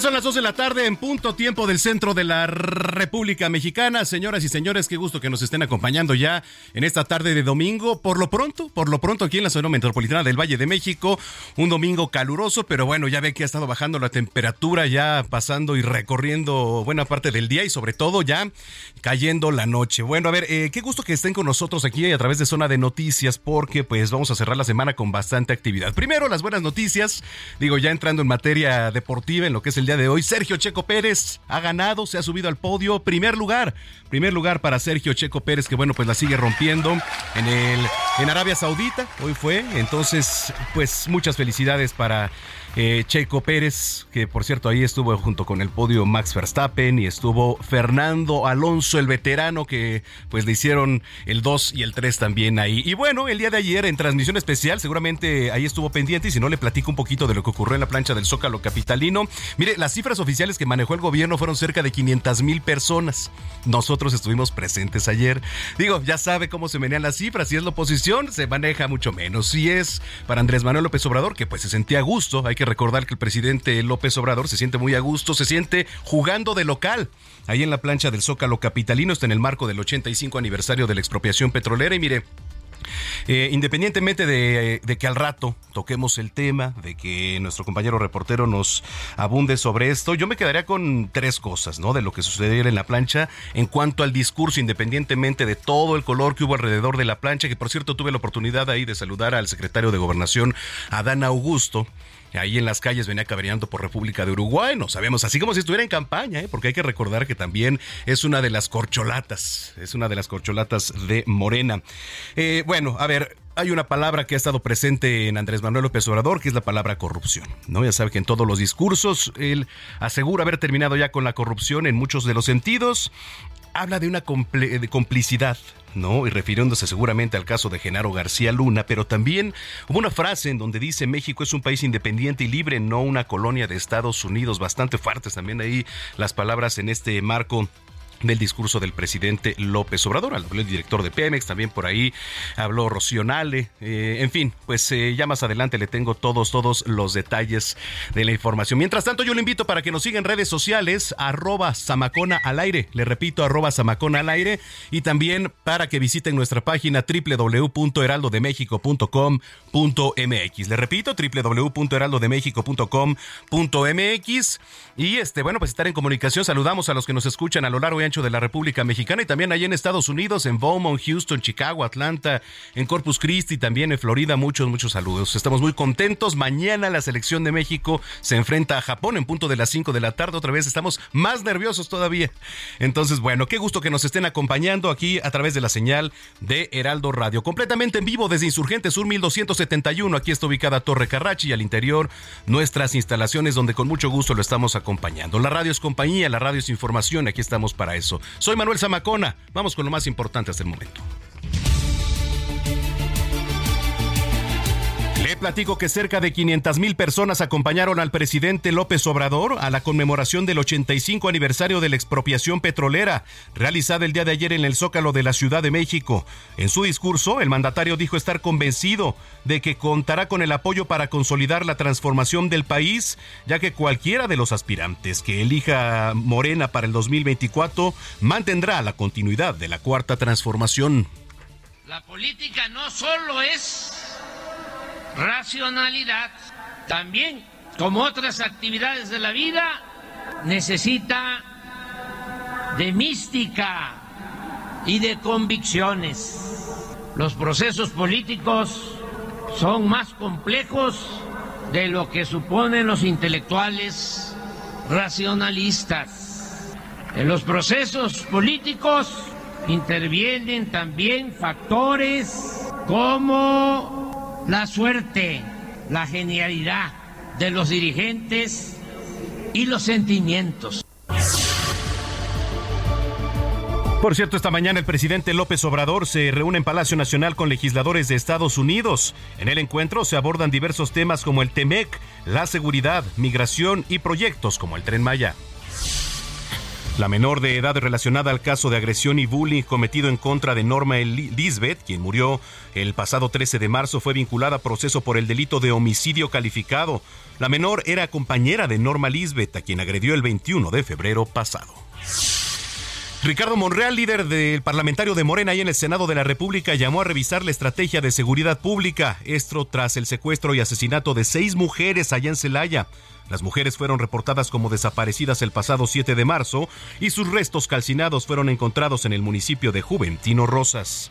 Son las 2 de la tarde en punto tiempo del centro de la República Mexicana. Señoras y señores, qué gusto que nos estén acompañando ya en esta tarde de domingo. Por lo pronto, por lo pronto aquí en la zona metropolitana del Valle de México, un domingo caluroso, pero bueno, ya ve que ha estado bajando la temperatura, ya pasando y recorriendo buena parte del día y sobre todo ya cayendo la noche. Bueno, a ver, eh, qué gusto que estén con nosotros aquí a través de Zona de Noticias porque pues vamos a cerrar la semana con bastante actividad. Primero, las buenas noticias, digo, ya entrando en materia deportiva, en lo que es el de hoy. Sergio Checo Pérez ha ganado, se ha subido al podio. Primer lugar, primer lugar para Sergio Checo Pérez, que bueno, pues la sigue rompiendo en el en Arabia Saudita. Hoy fue. Entonces, pues muchas felicidades para eh, Checo Pérez, que por cierto ahí estuvo junto con el podio Max Verstappen y estuvo Fernando Alonso, el veterano, que pues le hicieron el 2 y el 3 también ahí. Y bueno, el día de ayer en transmisión especial, seguramente ahí estuvo pendiente y si no le platico un poquito de lo que ocurrió en la plancha del Zócalo Capitalino. Mire, las cifras oficiales que manejó el gobierno fueron cerca de 500 mil personas. Nosotros estuvimos presentes ayer. Digo, ya sabe cómo se menean las cifras. Si es la oposición, se maneja mucho menos. Si es para Andrés Manuel López Obrador, que pues se sentía a gusto, hay que recordar que el presidente López Obrador se siente muy a gusto, se siente jugando de local. Ahí en la plancha del Zócalo Capitalino está en el marco del 85 aniversario de la expropiación petrolera y mire, eh, independientemente de, de, que al rato toquemos el tema, de que nuestro compañero reportero nos abunde sobre esto, yo me quedaría con tres cosas, ¿no? De lo que sucediera en la plancha en cuanto al discurso, independientemente de todo el color que hubo alrededor de la plancha, que por cierto tuve la oportunidad ahí de saludar al secretario de Gobernación, Adán Augusto ahí en las calles venía caballeando por República de Uruguay, no sabemos, así como si estuviera en campaña, ¿eh? porque hay que recordar que también es una de las corcholatas, es una de las corcholatas de Morena. Eh, bueno, a ver, hay una palabra que ha estado presente en Andrés Manuel López Obrador, que es la palabra corrupción. ¿no? Ya sabe que en todos los discursos él asegura haber terminado ya con la corrupción en muchos de los sentidos. Habla de una complicidad ¿no? Y refiriéndose seguramente al caso de Genaro García Luna, pero también hubo una frase en donde dice México es un país independiente y libre, no una colonia de Estados Unidos, bastante fuertes también ahí las palabras en este marco del discurso del presidente López Obrador. Habló el director de Pemex, también por ahí habló Rocío Nale. Eh, en fin, pues eh, ya más adelante le tengo todos, todos los detalles de la información. Mientras tanto, yo le invito para que nos siga en redes sociales, arroba Samacona al aire. Le repito, arroba Samacona al aire. Y también para que visiten nuestra página www.heraldodemexico.com.mx. Le repito, www.heraldodemexico.com.mx. Y este, bueno, pues estar en comunicación. Saludamos a los que nos escuchan a lo largo y de la República Mexicana y también allá en Estados Unidos, en Beaumont, Houston, Chicago, Atlanta, en Corpus Christi, también en Florida. Muchos, muchos saludos. Estamos muy contentos. Mañana la selección de México se enfrenta a Japón en punto de las 5 de la tarde. Otra vez estamos más nerviosos todavía. Entonces, bueno, qué gusto que nos estén acompañando aquí a través de la señal de Heraldo Radio. Completamente en vivo desde Insurgente Sur 1271. Aquí está ubicada Torre Carrachi y al interior nuestras instalaciones donde con mucho gusto lo estamos acompañando. La radio es compañía, la radio es información. Aquí estamos para eso. Soy Manuel Zamacona. Vamos con lo más importante hasta el momento. Le platico que cerca de 500 mil personas acompañaron al presidente López Obrador a la conmemoración del 85 aniversario de la expropiación petrolera, realizada el día de ayer en el Zócalo de la Ciudad de México. En su discurso, el mandatario dijo estar convencido de que contará con el apoyo para consolidar la transformación del país, ya que cualquiera de los aspirantes que elija Morena para el 2024 mantendrá la continuidad de la cuarta transformación. La política no solo es racionalidad, también, como otras actividades de la vida, necesita de mística, y de convicciones. Los procesos políticos son más complejos de lo que suponen los intelectuales racionalistas. En los procesos políticos intervienen también factores como la suerte, la genialidad de los dirigentes y los sentimientos. Por cierto, esta mañana el presidente López Obrador se reúne en Palacio Nacional con legisladores de Estados Unidos. En el encuentro se abordan diversos temas como el TEMEC, la seguridad, migración y proyectos como el Tren Maya. La menor de edad relacionada al caso de agresión y bullying cometido en contra de Norma Lisbeth, quien murió el pasado 13 de marzo, fue vinculada a proceso por el delito de homicidio calificado. La menor era compañera de Norma Lisbeth, a quien agredió el 21 de febrero pasado. Ricardo Monreal, líder del parlamentario de Morena y en el Senado de la República, llamó a revisar la estrategia de seguridad pública, esto tras el secuestro y asesinato de seis mujeres allá en Celaya. Las mujeres fueron reportadas como desaparecidas el pasado 7 de marzo y sus restos calcinados fueron encontrados en el municipio de Juventino Rosas.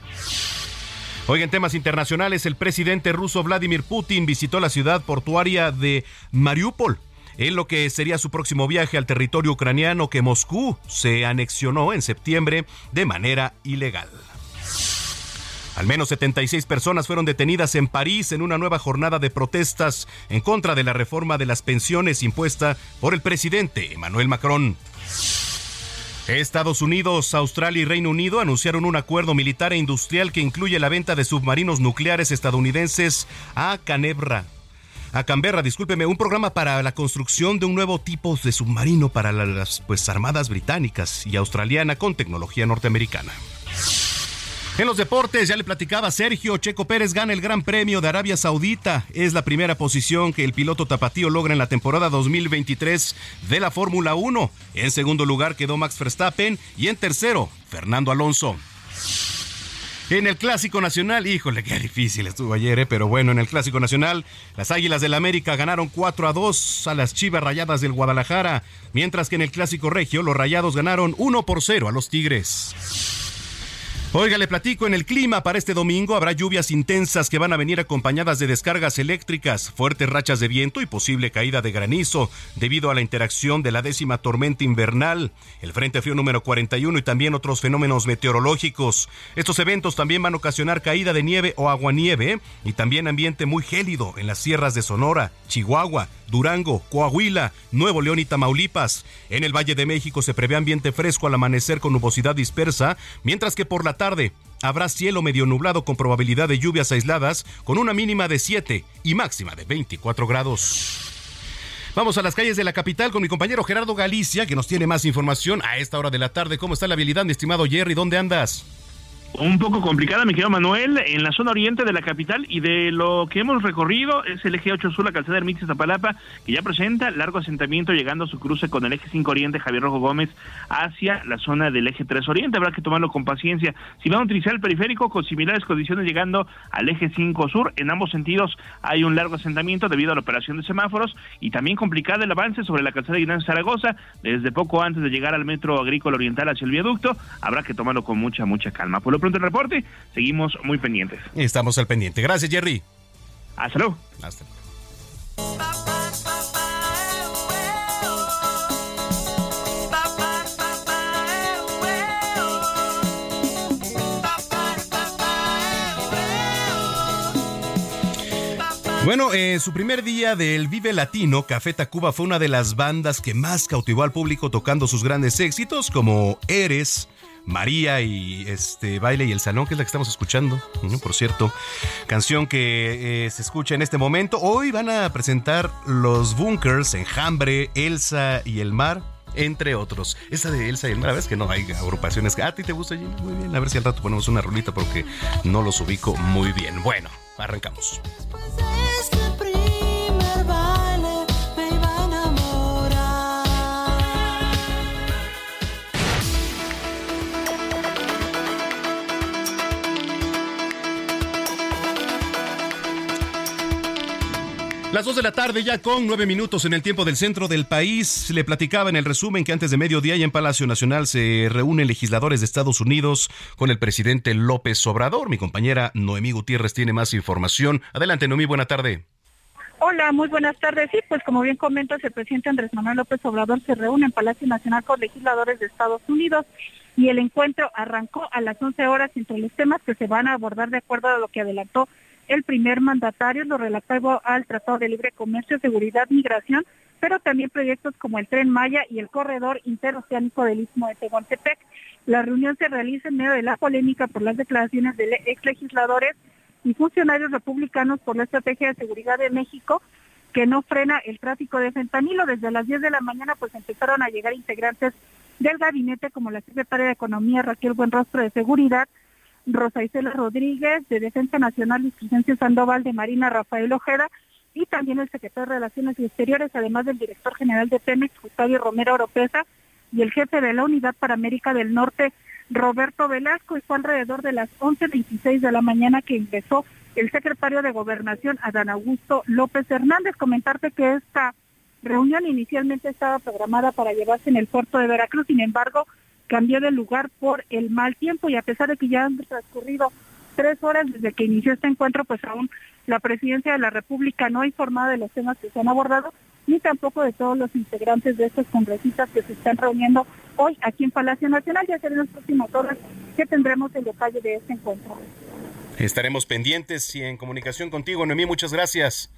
Hoy en temas internacionales, el presidente ruso Vladimir Putin visitó la ciudad portuaria de Mariupol en lo que sería su próximo viaje al territorio ucraniano que Moscú se anexionó en septiembre de manera ilegal. Al menos 76 personas fueron detenidas en París en una nueva jornada de protestas en contra de la reforma de las pensiones impuesta por el presidente Emmanuel Macron. Estados Unidos, Australia y Reino Unido anunciaron un acuerdo militar e industrial que incluye la venta de submarinos nucleares estadounidenses a Canebra, a Canberra, discúlpeme, un programa para la construcción de un nuevo tipo de submarino para las pues, armadas británicas y australiana con tecnología norteamericana. En los deportes, ya le platicaba Sergio, Checo Pérez gana el Gran Premio de Arabia Saudita. Es la primera posición que el piloto tapatío logra en la temporada 2023 de la Fórmula 1. En segundo lugar quedó Max Verstappen y en tercero, Fernando Alonso. En el Clásico Nacional, híjole, qué difícil estuvo ayer, ¿eh? pero bueno, en el Clásico Nacional, las Águilas del América ganaron 4 a 2 a las Chivas Rayadas del Guadalajara, mientras que en el Clásico Regio, los Rayados ganaron 1 por 0 a los Tigres. Oiga, le platico, en el clima para este domingo habrá lluvias intensas que van a venir acompañadas de descargas eléctricas, fuertes rachas de viento y posible caída de granizo debido a la interacción de la décima tormenta invernal, el Frente Frío número 41 y también otros fenómenos meteorológicos. Estos eventos también van a ocasionar caída de nieve o aguanieve y también ambiente muy gélido en las sierras de Sonora, Chihuahua, Durango, Coahuila, Nuevo León y Tamaulipas. En el Valle de México se prevé ambiente fresco al amanecer con nubosidad dispersa, mientras que por la tarde habrá cielo medio nublado con probabilidad de lluvias aisladas con una mínima de 7 y máxima de 24 grados. Vamos a las calles de la capital con mi compañero Gerardo Galicia, que nos tiene más información a esta hora de la tarde. ¿Cómo está la habilidad, mi estimado Jerry? ¿Dónde andas? Un poco complicada, mi querido Manuel, en la zona oriente de la capital y de lo que hemos recorrido es el eje 8 sur, la calzada Ermitas Zapalapa, que ya presenta largo asentamiento llegando a su cruce con el eje 5 oriente Javier Rojo Gómez hacia la zona del eje 3 oriente. Habrá que tomarlo con paciencia. Si van a utilizar el periférico con similares condiciones llegando al eje 5 sur, en ambos sentidos hay un largo asentamiento debido a la operación de semáforos y también complicado el avance sobre la calzada de Zaragoza desde poco antes de llegar al metro agrícola oriental hacia el viaducto. Habrá que tomarlo con mucha, mucha calma. Pronto el reporte, seguimos muy pendientes. Estamos al pendiente. Gracias, Jerry. Hasta luego. Hasta luego. Bueno, en su primer día del Vive Latino, Café Tacuba fue una de las bandas que más cautivó al público tocando sus grandes éxitos como Eres, María y este baile y el salón, que es la que estamos escuchando, por cierto, canción que eh, se escucha en este momento. Hoy van a presentar los Bunkers, Enjambre, Elsa y el Mar. Entre otros. Esa de Elsa y el Mar, ¿ves que no hay agrupaciones? ¿A ti te gusta? Muy bien. A ver si al rato ponemos una rolita porque no los ubico muy bien. Bueno, arrancamos. Las dos de la tarde ya con nueve minutos en el tiempo del centro del país. Le platicaba en el resumen que antes de mediodía y en Palacio Nacional se reúnen legisladores de Estados Unidos con el presidente López Obrador. Mi compañera Noemí Gutiérrez tiene más información. Adelante, Noemí, buena tarde. Hola, muy buenas tardes. Sí, pues como bien comentas, el presidente Andrés Manuel López Obrador se reúne en Palacio Nacional con legisladores de Estados Unidos y el encuentro arrancó a las 11 horas entre los temas que se van a abordar de acuerdo a lo que adelantó el primer mandatario, lo relativo al Tratado de Libre Comercio, Seguridad, Migración, pero también proyectos como el Tren Maya y el Corredor Interoceánico del Istmo de Tehuantepec. La reunión se realiza en medio de la polémica por las declaraciones de ex legisladores y funcionarios republicanos por la Estrategia de Seguridad de México que no frena el tráfico de fentanilo. Desde las 10 de la mañana pues empezaron a llegar integrantes del gabinete como la secretaria de Economía Raquel Buenrostro de Seguridad, Rosa Isela Rodríguez, de Defensa Nacional y Crescencio Sandoval, de Marina Rafael Ojeda, y también el secretario de Relaciones Exteriores, además del director general de Pemex, Gustavo Romero Oropesa, y el jefe de la Unidad para América del Norte, Roberto Velasco, y fue alrededor de las 11.26 de la mañana que ingresó el secretario de Gobernación, Adán Augusto López Hernández. Comentarte que esta reunión inicialmente estaba programada para llevarse en el puerto de Veracruz, sin embargo, cambió de lugar por el mal tiempo y a pesar de que ya han transcurrido tres horas desde que inició este encuentro, pues aún la presidencia de la República no ha informado de los temas que se han abordado, ni tampoco de todos los integrantes de estos congresistas que se están reuniendo hoy aquí en Palacio Nacional. Ya serán las próximas horas que tendremos el detalle de este encuentro. Estaremos pendientes y en comunicación contigo, Noemí. Muchas gracias.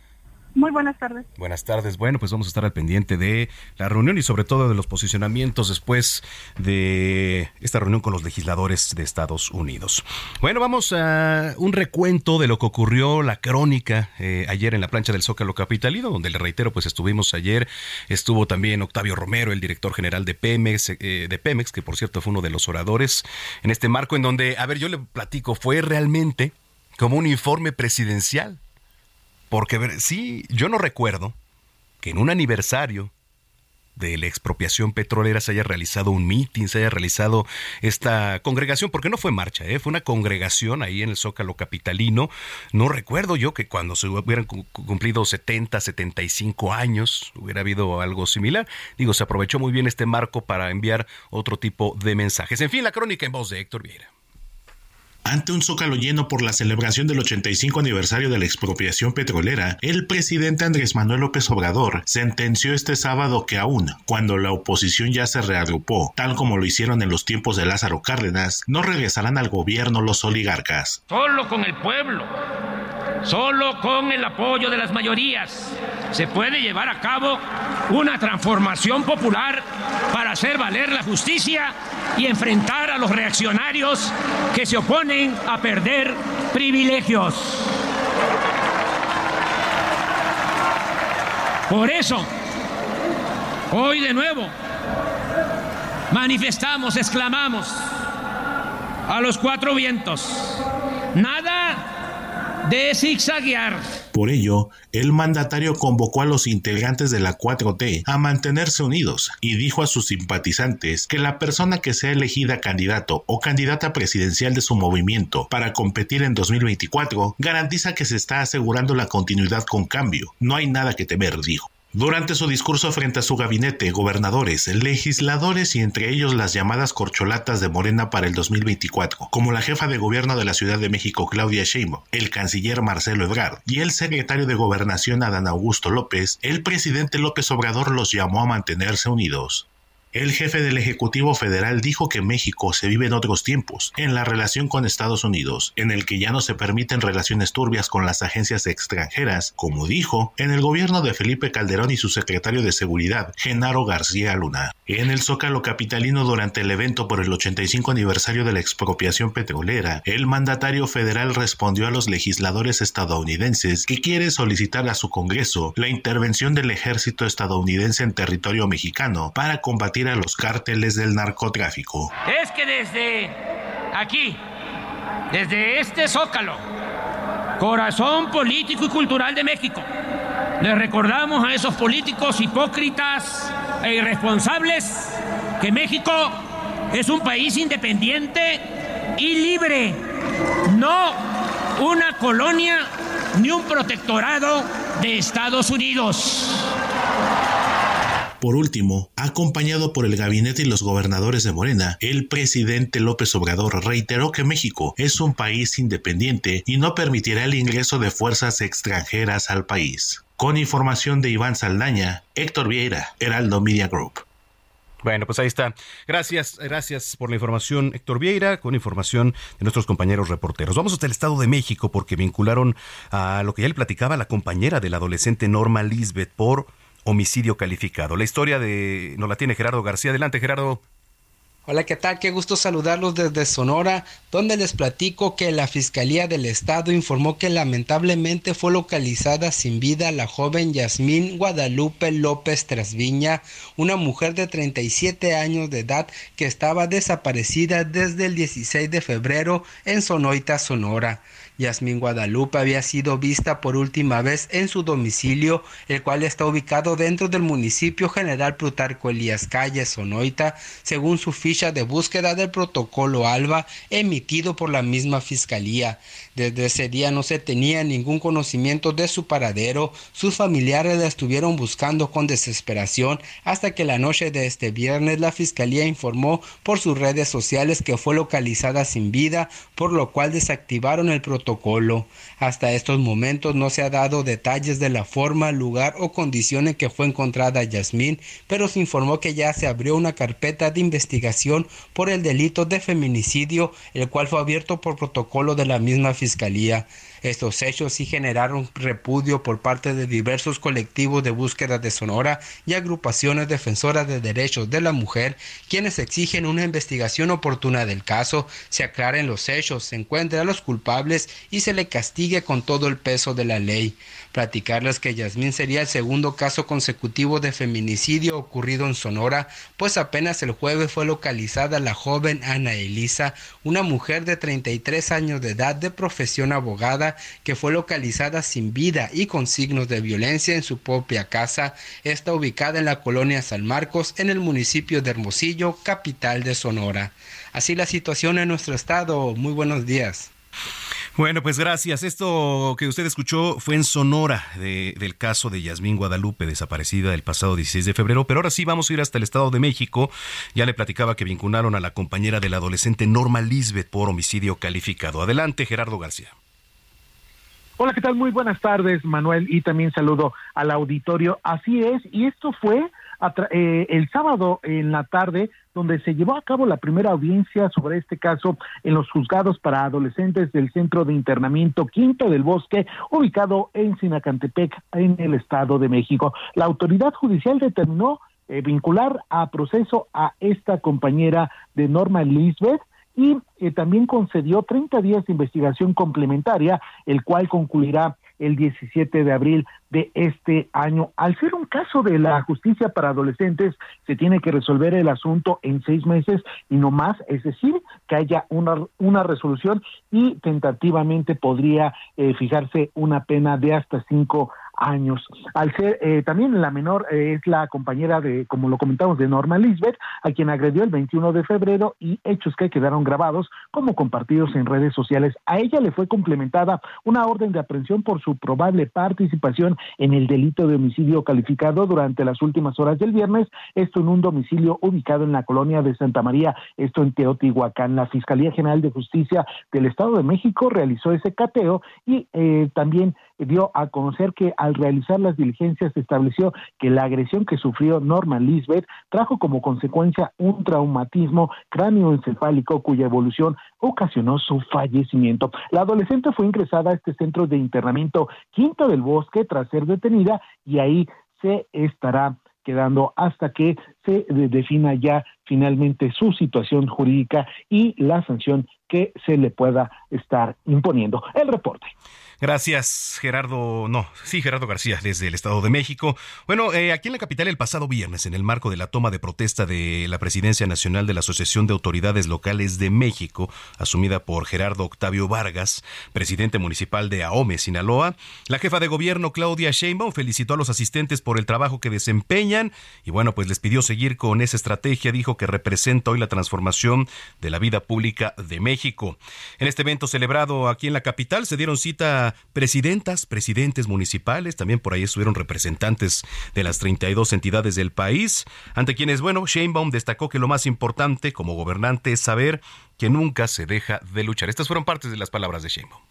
Muy buenas tardes. Buenas tardes. Bueno, pues vamos a estar al pendiente de la reunión y sobre todo de los posicionamientos después de esta reunión con los legisladores de Estados Unidos. Bueno, vamos a un recuento de lo que ocurrió, la crónica eh, ayer en la plancha del Zócalo Capitalino, donde le reitero, pues estuvimos ayer, estuvo también Octavio Romero, el director general de Pemex, eh, de Pemex, que por cierto fue uno de los oradores en este marco en donde, a ver, yo le platico, fue realmente como un informe presidencial porque sí, yo no recuerdo que en un aniversario de la expropiación petrolera se haya realizado un mitin, se haya realizado esta congregación, porque no fue marcha, ¿eh? fue una congregación ahí en el Zócalo Capitalino. No recuerdo yo que cuando se hubieran cumplido 70, 75 años hubiera habido algo similar. Digo, se aprovechó muy bien este marco para enviar otro tipo de mensajes. En fin, la crónica en voz de Héctor Vieira. Ante un zócalo lleno por la celebración del 85 aniversario de la expropiación petrolera, el presidente Andrés Manuel López Obrador sentenció este sábado que aún, cuando la oposición ya se reagrupó, tal como lo hicieron en los tiempos de Lázaro Cárdenas, no regresarán al gobierno los oligarcas. Solo con el pueblo, solo con el apoyo de las mayorías, se puede llevar a cabo una transformación popular para hacer valer la justicia y enfrentar a los reaccionarios que se oponen a perder privilegios. Por eso, hoy de nuevo, manifestamos, exclamamos a los cuatro vientos, de zigzaguear por ello, el mandatario convocó a los integrantes de la 4T a mantenerse unidos y dijo a sus simpatizantes que la persona que sea elegida candidato o candidata presidencial de su movimiento para competir en 2024 garantiza que se está asegurando la continuidad con cambio. No hay nada que temer, dijo. Durante su discurso frente a su gabinete, gobernadores, legisladores y entre ellos las llamadas corcholatas de Morena para el 2024, como la jefa de gobierno de la Ciudad de México Claudia Sheinbaum, el canciller Marcelo Ebrard y el secretario de Gobernación Adán Augusto López, el presidente López Obrador los llamó a mantenerse unidos. El jefe del Ejecutivo Federal dijo que México se vive en otros tiempos, en la relación con Estados Unidos, en el que ya no se permiten relaciones turbias con las agencias extranjeras, como dijo en el gobierno de Felipe Calderón y su secretario de Seguridad, Genaro García Luna. En el Zócalo Capitalino durante el evento por el 85 aniversario de la expropiación petrolera, el mandatario federal respondió a los legisladores estadounidenses que quiere solicitar a su Congreso la intervención del ejército estadounidense en territorio mexicano para combatir a los cárteles del narcotráfico. Es que desde aquí, desde este zócalo, corazón político y cultural de México, le recordamos a esos políticos hipócritas e irresponsables que México es un país independiente y libre, no una colonia ni un protectorado de Estados Unidos. Por último, acompañado por el gabinete y los gobernadores de Morena, el presidente López Obrador reiteró que México es un país independiente y no permitirá el ingreso de fuerzas extranjeras al país. Con información de Iván Saldaña, Héctor Vieira, Heraldo Media Group. Bueno, pues ahí está. Gracias, gracias por la información, Héctor Vieira, con información de nuestros compañeros reporteros. Vamos hasta el Estado de México porque vincularon a lo que ya le platicaba la compañera del adolescente Norma Lisbeth por homicidio calificado. La historia de nos la tiene Gerardo García. Adelante, Gerardo. Hola, ¿qué tal? Qué gusto saludarlos desde Sonora, donde les platico que la Fiscalía del Estado informó que lamentablemente fue localizada sin vida la joven Yasmín Guadalupe López Trasviña, una mujer de 37 años de edad que estaba desaparecida desde el 16 de febrero en Sonoita, Sonora. Yasmín Guadalupe había sido vista por última vez en su domicilio, el cual está ubicado dentro del municipio General Plutarco Elías Calle, Sonoita, según su ficha de búsqueda del protocolo ALBA emitido por la misma fiscalía. Desde ese día no se tenía ningún conocimiento de su paradero, sus familiares la estuvieron buscando con desesperación hasta que la noche de este viernes la fiscalía informó por sus redes sociales que fue localizada sin vida, por lo cual desactivaron el protocolo. Hasta estos momentos no se ha dado detalles de la forma, lugar o condición en que fue encontrada Yasmín, pero se informó que ya se abrió una carpeta de investigación por el delito de feminicidio, el cual fue abierto por protocolo de la misma fiscalía. Estos hechos sí generaron repudio por parte de diversos colectivos de búsqueda de Sonora y agrupaciones defensoras de derechos de la mujer, quienes exigen una investigación oportuna del caso, se aclaren los hechos, se encuentren a los culpables y se le castigue con todo el peso de la ley. Platicarles que Yasmín sería el segundo caso consecutivo de feminicidio ocurrido en Sonora, pues apenas el jueves fue localizada la joven Ana Elisa, una mujer de 33 años de edad de profesión abogada que fue localizada sin vida y con signos de violencia en su propia casa. Está ubicada en la colonia San Marcos, en el municipio de Hermosillo, capital de Sonora. Así la situación en nuestro estado. Muy buenos días. Bueno, pues gracias. Esto que usted escuchó fue en Sonora del caso de Yasmín Guadalupe, desaparecida el pasado 16 de febrero. Pero ahora sí vamos a ir hasta el Estado de México. Ya le platicaba que vincularon a la compañera del adolescente Norma Lisbeth por homicidio calificado. Adelante, Gerardo García. Hola, ¿qué tal? Muy buenas tardes, Manuel, y también saludo al auditorio. Así es, y esto fue eh, el sábado en la tarde, donde se llevó a cabo la primera audiencia sobre este caso en los juzgados para adolescentes del Centro de Internamiento Quinto del Bosque, ubicado en Sinacantepec, en el Estado de México. La autoridad judicial determinó eh, vincular a proceso a esta compañera de Norma Lisbeth y eh, también concedió 30 días de investigación complementaria, el cual concluirá el 17 de abril de este año. Al ser un caso de la justicia para adolescentes, se tiene que resolver el asunto en seis meses y no más, es decir, que haya una, una resolución y tentativamente podría eh, fijarse una pena de hasta cinco años. Al ser eh, también la menor eh, es la compañera de, como lo comentamos, de Norma Lisbeth, a quien agredió el 21 de febrero y hechos que quedaron grabados como compartidos en redes sociales. A ella le fue complementada una orden de aprehensión por su probable participación en el delito de homicidio calificado durante las últimas horas del viernes, esto en un domicilio ubicado en la colonia de Santa María, esto en Teotihuacán. La Fiscalía General de Justicia del Estado de México realizó ese cateo y eh, también dio a conocer que al realizar las diligencias se estableció que la agresión que sufrió Norma Lisbeth trajo como consecuencia un traumatismo cráneoencefálico cuya evolución ocasionó su fallecimiento. La adolescente fue ingresada a este centro de internamiento Quinto del Bosque tras ser detenida y ahí se estará quedando hasta que se defina ya finalmente su situación jurídica y la sanción que se le pueda estar imponiendo. El reporte. Gracias, Gerardo. No, sí, Gerardo García, desde el Estado de México. Bueno, eh, aquí en la capital el pasado viernes, en el marco de la toma de protesta de la Presidencia Nacional de la Asociación de Autoridades Locales de México, asumida por Gerardo Octavio Vargas, presidente municipal de Ahome, Sinaloa, la jefa de gobierno Claudia Sheinbaum felicitó a los asistentes por el trabajo que desempeñan y bueno, pues les pidió seguir con esa estrategia, dijo que representa hoy la transformación de la vida pública de México. En este evento celebrado aquí en la capital se dieron cita presidentas, presidentes municipales, también por ahí estuvieron representantes de las 32 entidades del país, ante quienes, bueno, Sheinbaum destacó que lo más importante como gobernante es saber que nunca se deja de luchar. Estas fueron partes de las palabras de Sheinbaum.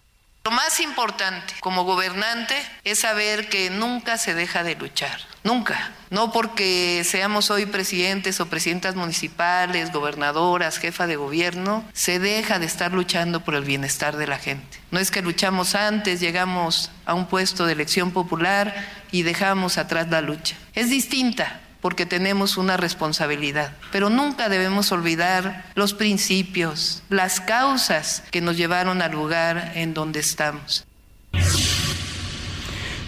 Lo más importante como gobernante es saber que nunca se deja de luchar, nunca. No porque seamos hoy presidentes o presidentas municipales, gobernadoras, jefa de gobierno, se deja de estar luchando por el bienestar de la gente. No es que luchamos antes, llegamos a un puesto de elección popular y dejamos atrás la lucha. Es distinta porque tenemos una responsabilidad. Pero nunca debemos olvidar los principios, las causas que nos llevaron al lugar en donde estamos.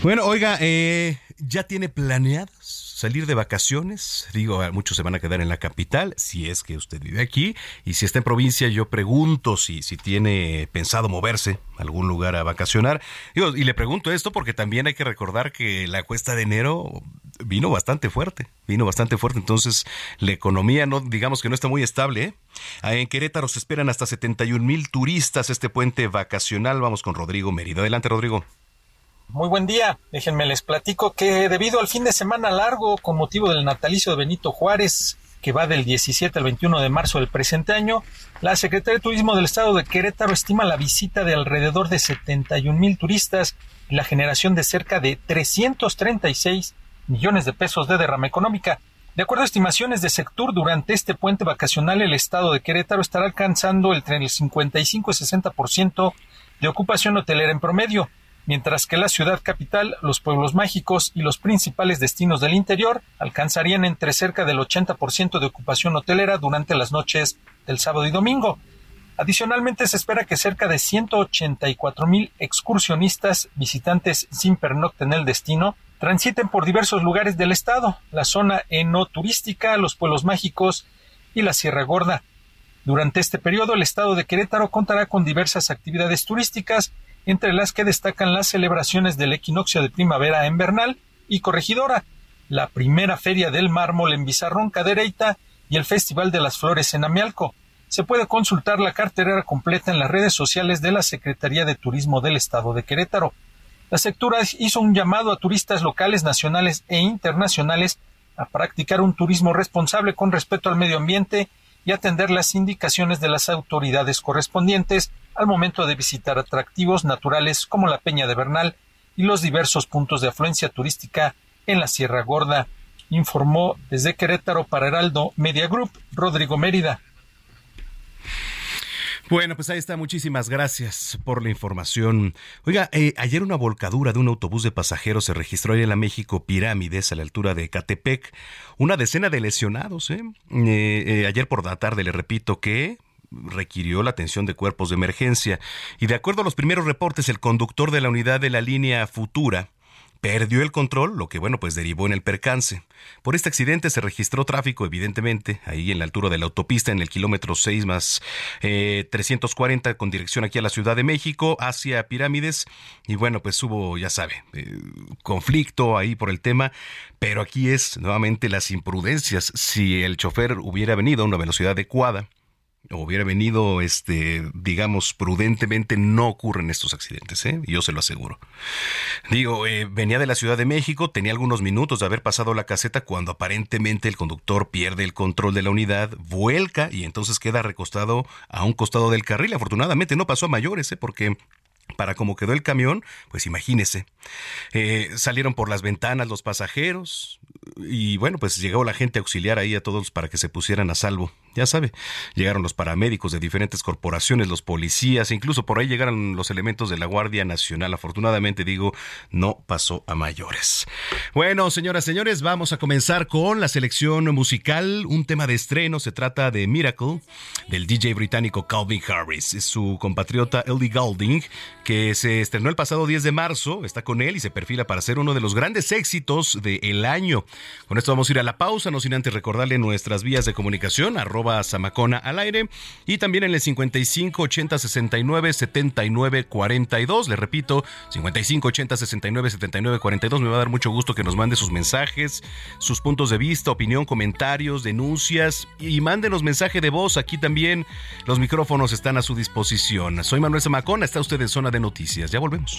Bueno, oiga, eh, ¿ya tiene planeadas salir de vacaciones? Digo, muchos se van a quedar en la capital, si es que usted vive aquí, y si está en provincia, yo pregunto si, si tiene pensado moverse a algún lugar a vacacionar. Y le pregunto esto porque también hay que recordar que la cuesta de enero vino bastante fuerte, vino bastante fuerte, entonces la economía no, digamos que no está muy estable. ¿eh? En Querétaro se esperan hasta 71 mil turistas este puente vacacional. Vamos con Rodrigo Mérida. Adelante, Rodrigo. Muy buen día. Déjenme les platico que debido al fin de semana largo con motivo del natalicio de Benito Juárez, que va del 17 al 21 de marzo del presente año, la Secretaría de Turismo del Estado de Querétaro estima la visita de alrededor de 71 mil turistas y la generación de cerca de 336 millones de pesos de derrama económica. De acuerdo a estimaciones de Sectur, durante este puente vacacional el estado de Querétaro estará alcanzando entre el 55 y 60% de ocupación hotelera en promedio, mientras que la ciudad capital, los pueblos mágicos y los principales destinos del interior alcanzarían entre cerca del 80% de ocupación hotelera durante las noches del sábado y domingo. Adicionalmente, se espera que cerca de 184 mil excursionistas visitantes sin pernocte en el destino transiten por diversos lugares del estado, la zona enoturística, los pueblos mágicos y la Sierra Gorda. Durante este periodo, el estado de Querétaro contará con diversas actividades turísticas, entre las que destacan las celebraciones del equinoccio de primavera en Bernal y Corregidora, la primera feria del mármol en Bizarrón Cadereyta y el Festival de las Flores en Amialco. Se puede consultar la carterera completa en las redes sociales de la Secretaría de Turismo del Estado de Querétaro. La sectura hizo un llamado a turistas locales, nacionales e internacionales a practicar un turismo responsable con respeto al medio ambiente y atender las indicaciones de las autoridades correspondientes al momento de visitar atractivos naturales como la Peña de Bernal y los diversos puntos de afluencia turística en la Sierra Gorda, informó desde Querétaro para Heraldo Media Group Rodrigo Mérida. Bueno, pues ahí está. Muchísimas gracias por la información. Oiga, eh, ayer una volcadura de un autobús de pasajeros se registró en la México Pirámides a la altura de Catepec. Una decena de lesionados. ¿eh? Eh, eh, ayer por la tarde le repito que requirió la atención de cuerpos de emergencia. Y de acuerdo a los primeros reportes, el conductor de la unidad de la línea Futura perdió el control, lo que bueno, pues derivó en el percance. Por este accidente se registró tráfico, evidentemente, ahí en la altura de la autopista, en el kilómetro 6 más eh, 340, con dirección aquí a la Ciudad de México, hacia Pirámides. Y bueno, pues hubo, ya sabe, eh, conflicto ahí por el tema, pero aquí es nuevamente las imprudencias. Si el chofer hubiera venido a una velocidad adecuada, hubiera venido, este, digamos, prudentemente, no ocurren estos accidentes, ¿eh? yo se lo aseguro. Digo, eh, venía de la Ciudad de México, tenía algunos minutos de haber pasado la caseta cuando aparentemente el conductor pierde el control de la unidad, vuelca y entonces queda recostado a un costado del carril. Afortunadamente no pasó a mayores, ¿eh? porque para cómo quedó el camión, pues imagínese. Salieron por las ventanas los pasajeros y bueno, pues llegó la gente auxiliar ahí a todos para que se pusieran a salvo. Ya sabe, llegaron los paramédicos de diferentes corporaciones, los policías, incluso por ahí llegaron los elementos de la Guardia Nacional. Afortunadamente, digo, no pasó a mayores. Bueno, señoras, señores, vamos a comenzar con la selección musical. Un tema de estreno, se trata de Miracle, del DJ británico Calvin Harris. Es su compatriota Ellie Goulding, que se estrenó el pasado 10 de marzo, está con él y se perfila para ser uno de los grandes éxitos del año. Con esto vamos a ir a la pausa, no sin antes recordarle nuestras vías de comunicación, Samacona al aire y también en el 55 80 69 79 42. Le repito, 55 80 69 79 42. Me va a dar mucho gusto que nos mande sus mensajes, sus puntos de vista, opinión, comentarios, denuncias y mándenos mensaje de voz. Aquí también los micrófonos están a su disposición. Soy Manuel Zamacona, está usted en zona de noticias. Ya volvemos.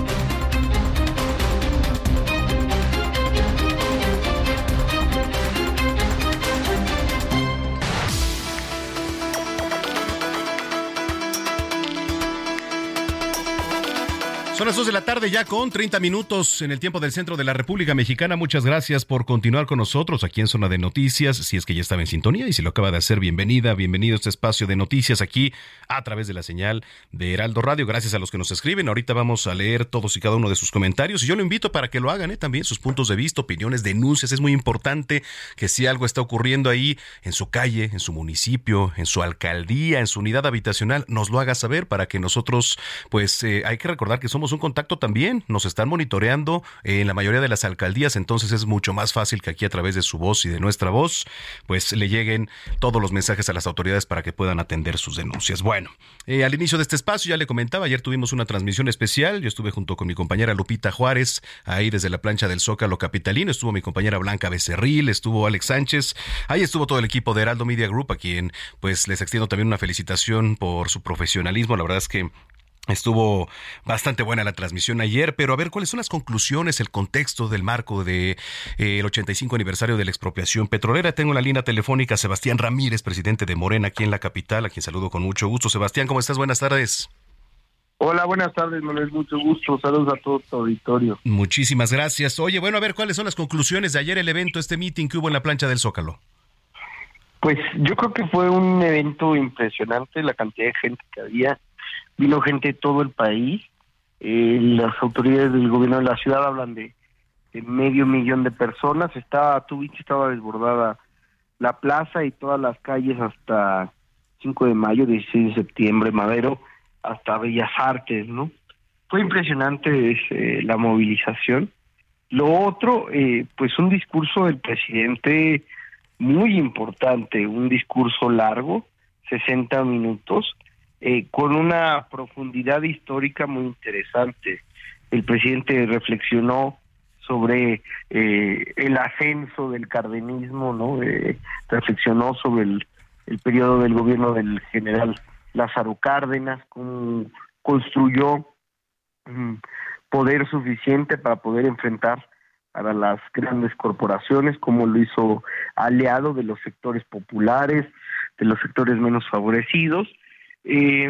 Son las 2 de la tarde ya con 30 minutos en el tiempo del centro de la República Mexicana. Muchas gracias por continuar con nosotros aquí en Zona de Noticias. Si es que ya estaba en sintonía y si lo acaba de hacer, bienvenida, bienvenido a este espacio de noticias aquí a través de la señal de Heraldo Radio. Gracias a los que nos escriben. Ahorita vamos a leer todos y cada uno de sus comentarios y yo lo invito para que lo hagan ¿eh? también, sus puntos de vista, opiniones, denuncias. Es muy importante que si algo está ocurriendo ahí en su calle, en su municipio, en su alcaldía, en su unidad habitacional, nos lo haga saber para que nosotros, pues eh, hay que recordar que somos un contacto también, nos están monitoreando en la mayoría de las alcaldías, entonces es mucho más fácil que aquí a través de su voz y de nuestra voz, pues le lleguen todos los mensajes a las autoridades para que puedan atender sus denuncias. Bueno, eh, al inicio de este espacio ya le comentaba, ayer tuvimos una transmisión especial, yo estuve junto con mi compañera Lupita Juárez, ahí desde la plancha del Zócalo Capitalino, estuvo mi compañera Blanca Becerril, estuvo Alex Sánchez, ahí estuvo todo el equipo de Heraldo Media Group, a quien pues les extiendo también una felicitación por su profesionalismo, la verdad es que Estuvo bastante buena la transmisión ayer, pero a ver cuáles son las conclusiones, el contexto del marco de eh, el 85 aniversario de la expropiación petrolera. Tengo la línea telefónica Sebastián Ramírez, presidente de Morena aquí en la capital, a quien saludo con mucho gusto. Sebastián, ¿cómo estás? Buenas tardes. Hola, buenas tardes, Manuel. Mucho gusto. Saludos a todo tu auditorio. Muchísimas gracias. Oye, bueno, a ver cuáles son las conclusiones de ayer el evento, este meeting que hubo en la plancha del Zócalo. Pues yo creo que fue un evento impresionante, la cantidad de gente que había vino gente de todo el país. Eh, las autoridades del gobierno de la ciudad hablan de, medio millón de personas. Estaba, Tubich estaba desbordada la plaza y todas las calles hasta 5 de mayo, 16 de septiembre, Madero, hasta Bellas Artes, ¿no? Fue impresionante eh, la movilización. Lo otro, eh, pues un discurso del presidente muy importante, un discurso largo, 60 minutos, eh, con una profundidad histórica muy interesante. El presidente reflexionó sobre eh, el ascenso del cardenismo, ¿no? Eh, reflexionó sobre el, el periodo del gobierno del general Lázaro Cárdenas, cómo construyó mm, poder suficiente para poder enfrentar a las grandes corporaciones, como lo hizo aliado de los sectores populares, de los sectores menos favorecidos, eh,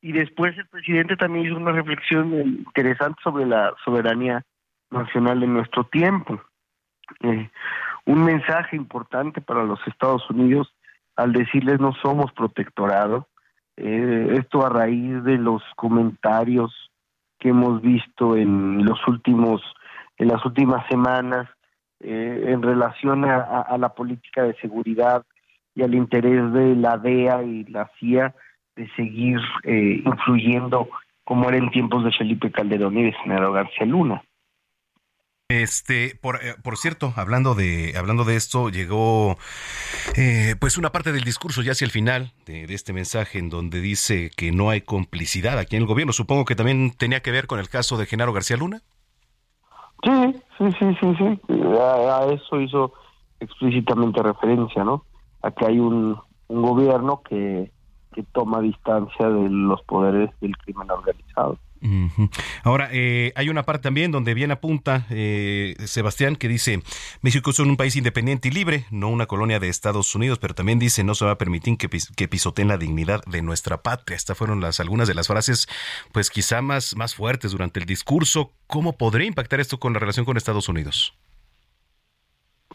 y después el presidente también hizo una reflexión interesante sobre la soberanía nacional de nuestro tiempo. Eh, un mensaje importante para los Estados Unidos al decirles no somos protectorado. Eh, esto a raíz de los comentarios que hemos visto en los últimos en las últimas semanas eh, en relación a, a, la política de seguridad y al interés de la DEA y la CIA de seguir eh, influyendo como era en tiempos de Felipe Calderón y de General García Luna. Este, por, eh, por, cierto, hablando de, hablando de esto, llegó eh, pues una parte del discurso ya hacia el final de, este mensaje en donde dice que no hay complicidad aquí en el gobierno. Supongo que también tenía que ver con el caso de Genaro García Luna. Sí, sí, sí, sí, sí. A, eso hizo explícitamente referencia, ¿no? A que hay un, un gobierno que que toma distancia de los poderes del crimen organizado. Ahora, eh, hay una parte también donde bien apunta eh, Sebastián que dice, México es un país independiente y libre, no una colonia de Estados Unidos, pero también dice, no se va a permitir que, que pisoteen la dignidad de nuestra patria. Estas fueron las algunas de las frases, pues quizá más, más fuertes durante el discurso. ¿Cómo podría impactar esto con la relación con Estados Unidos?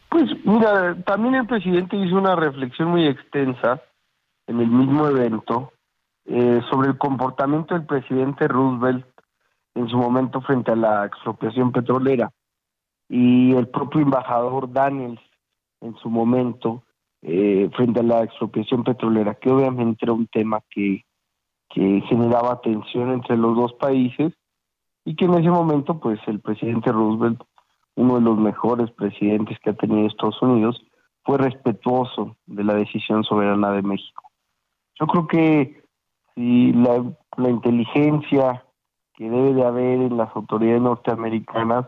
Pues mira, también el presidente hizo una reflexión muy extensa en el mismo evento eh, sobre el comportamiento del presidente Roosevelt en su momento frente a la expropiación petrolera y el propio embajador Daniels en su momento eh, frente a la expropiación petrolera, que obviamente era un tema que, que generaba tensión entre los dos países y que en ese momento pues el presidente Roosevelt uno de los mejores presidentes que ha tenido Estados Unidos, fue respetuoso de la decisión soberana de México. Yo creo que si la, inteligencia que debe de haber en las autoridades norteamericanas,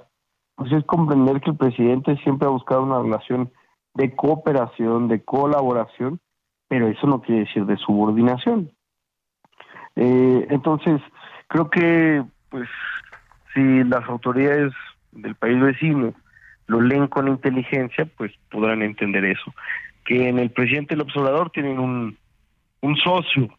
pues es comprender que el presidente siempre ha buscado una relación de cooperación, de colaboración, pero eso no quiere decir de subordinación. Eh, entonces, creo que, pues, si las autoridades del país vecino lo leen con inteligencia, pues podrán entender eso. Que en el presidente el observador tienen un, un socio,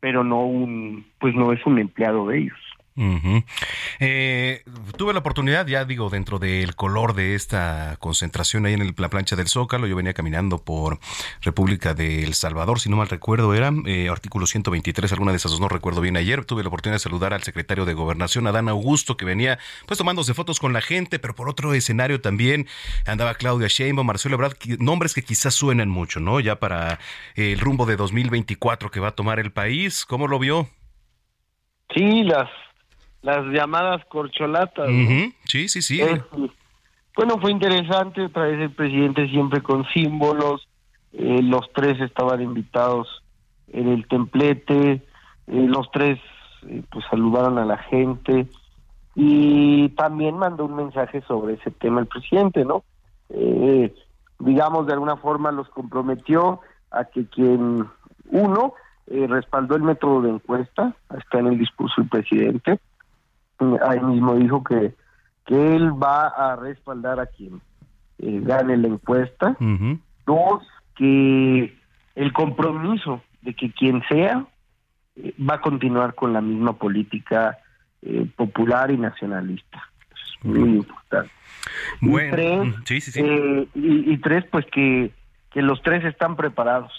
pero no un, pues no es un empleado de ellos. Eh, tuve la oportunidad, ya digo, dentro del color de esta concentración ahí en la plancha del Zócalo, yo venía caminando por República de El Salvador, si no mal recuerdo, era eh, artículo 123, alguna de esas no recuerdo bien ayer, tuve la oportunidad de saludar al secretario de Gobernación, Adán Augusto, que venía pues tomándose fotos con la gente, pero por otro escenario también andaba Claudia Sheinbaum, Marcelo Ebrard, nombres que quizás suenan mucho, ¿no? Ya para el rumbo de 2024 que va a tomar el país, ¿cómo lo vio? Sí, las las llamadas corcholatas. Sí, sí, sí. bueno, fue interesante, otra vez el presidente siempre con símbolos, eh, los tres estaban invitados en el templete, eh, los tres eh, pues saludaron a la gente y también mandó un mensaje sobre ese tema el presidente, ¿no? digamos, de alguna forma los comprometió a que quien, uno, respaldó el método de encuesta, está en el discurso del presidente, ahí mismo dijo que, que él va a respaldar a quien eh, gane la encuesta. Dos, que el compromiso de que quien sea eh, va a continuar con la misma política eh, popular y nacionalista. es muy importante. y, tres, sí, sí, sí. Y, y, tres, pues que, que los tres están preparados.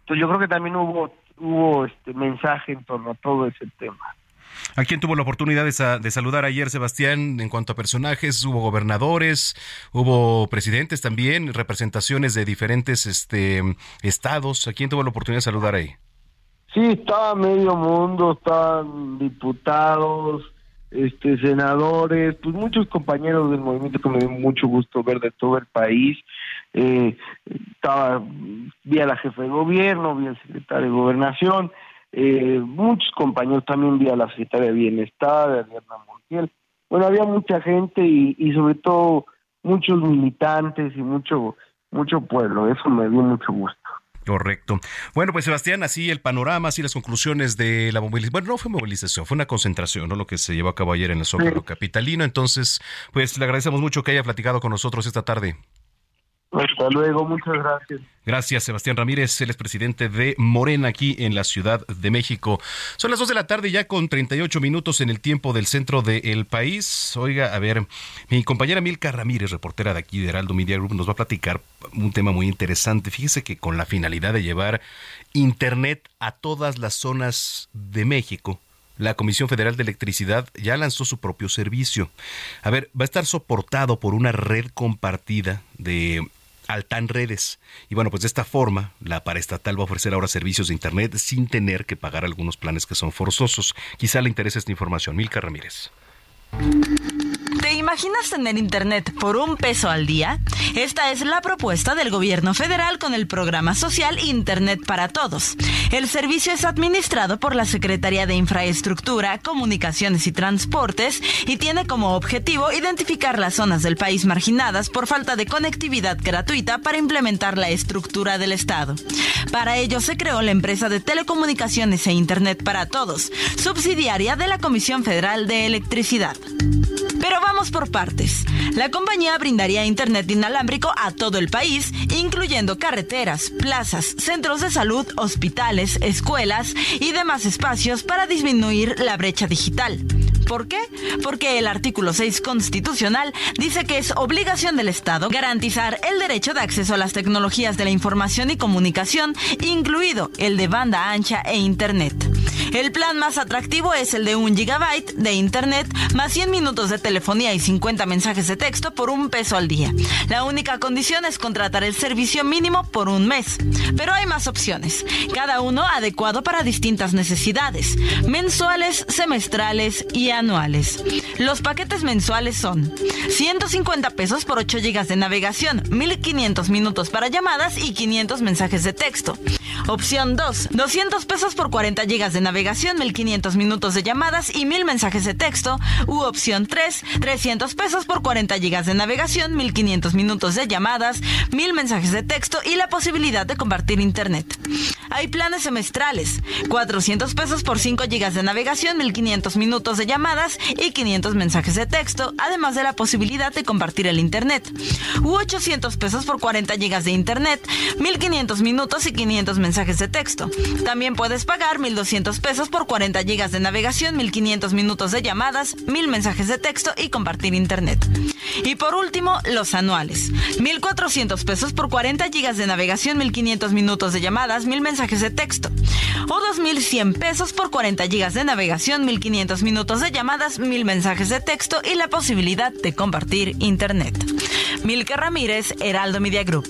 Entonces yo creo que también hubo hubo este mensaje en torno a todo ese tema. ¿A quién tuvo la oportunidad de, saludar ayer, Sebastián? En cuanto a personajes, hubo gobernadores, hubo presidentes también, representaciones de diferentes este, estados. ¿A quién tuvo la oportunidad de saludar ahí? Sí, estaba medio mundo, estaban diputados, este, senadores, pues muchos compañeros del movimiento que me dio mucho gusto ver de todo el país. Eh, estaba, vi a la jefe de gobierno, vi al secretario de gobernación, eh, muchos compañeros también vi a la secretaria de Bienestar, a Ariadna Montiel. Bueno, había mucha gente y, y sobre todo muchos militantes y mucho mucho pueblo. Eso me dio mucho gusto. Correcto. Bueno, pues Sebastián, así el panorama, así las conclusiones de la movilización. Bueno, no fue movilización, fue una concentración, ¿no? Lo que se llevó a cabo ayer en el Zócalo Capitalino. Entonces, pues le agradecemos mucho que haya platicado con nosotros esta tarde. Hasta luego, muchas gracias. Gracias, Sebastián Ramírez, es presidente de Morena aquí en la Ciudad de México. Son las 2 de la tarde ya con 38 minutos en el tiempo del centro del país. Oiga, a ver, mi compañera Milka Ramírez, reportera de aquí de Heraldo Media Group, nos va a platicar un tema muy interesante. Fíjese que con la finalidad de llevar Internet a todas las zonas de México, la Comisión Federal de Electricidad ya lanzó su propio servicio. A ver, va a estar soportado por una red compartida de Altan Redes. Y bueno, pues de esta forma, la paraestatal va a ofrecer ahora servicios de Internet sin tener que pagar algunos planes que son forzosos. Quizá le interese esta información. Milka Ramírez. Imaginas tener internet por un peso al día? Esta es la propuesta del gobierno federal con el programa social Internet para Todos. El servicio es administrado por la Secretaría de Infraestructura, Comunicaciones y Transportes y tiene como objetivo identificar las zonas del país marginadas por falta de conectividad gratuita para implementar la estructura del Estado. Para ello se creó la empresa de telecomunicaciones e Internet para Todos, subsidiaria de la Comisión Federal de Electricidad. Pero vamos por partes. La compañía brindaría Internet inalámbrico a todo el país, incluyendo carreteras, plazas, centros de salud, hospitales, escuelas y demás espacios para disminuir la brecha digital. ¿Por qué? Porque el artículo 6 constitucional dice que es obligación del Estado garantizar el derecho de acceso a las tecnologías de la información y comunicación, incluido el de banda ancha e Internet. El plan más atractivo es el de un gigabyte de Internet más 100 minutos de telefonía y 50 mensajes de texto por un peso al día. La única condición es contratar el servicio mínimo por un mes. Pero hay más opciones, cada uno adecuado para distintas necesidades, mensuales, semestrales y anuales. Los paquetes mensuales son 150 pesos por 8 GB de navegación, 1500 minutos para llamadas y 500 mensajes de texto. Opción 2, 200 pesos por 40 GB de navegación, 1500 minutos de llamadas y 1000 mensajes de texto. U opción 3, 300 pesos por 40 GB de navegación, 1500 minutos de llamadas, 1000 mensajes de texto y la posibilidad de compartir internet. Hay planes semestrales, 400 pesos por 5 GB de navegación, 1500 minutos de llamadas y 500 mensajes de texto, además de la posibilidad de compartir el internet. U 800 pesos por 40 GB de internet, 1500 minutos y 500 mensajes de texto. También puedes pagar 1200 pesos por 40 GB de navegación, 1500 minutos de llamadas, 1000 mensajes de texto y compartir internet. Y por último, los anuales. 1400 pesos por 40 GB de navegación, 1500 minutos de llamadas, 1000 mensajes de texto. O 2100 pesos por 40 GB de navegación, 1500 minutos de llamadas, 1000 mensajes de texto y la posibilidad de compartir internet. Milka Ramírez, Heraldo Media Group.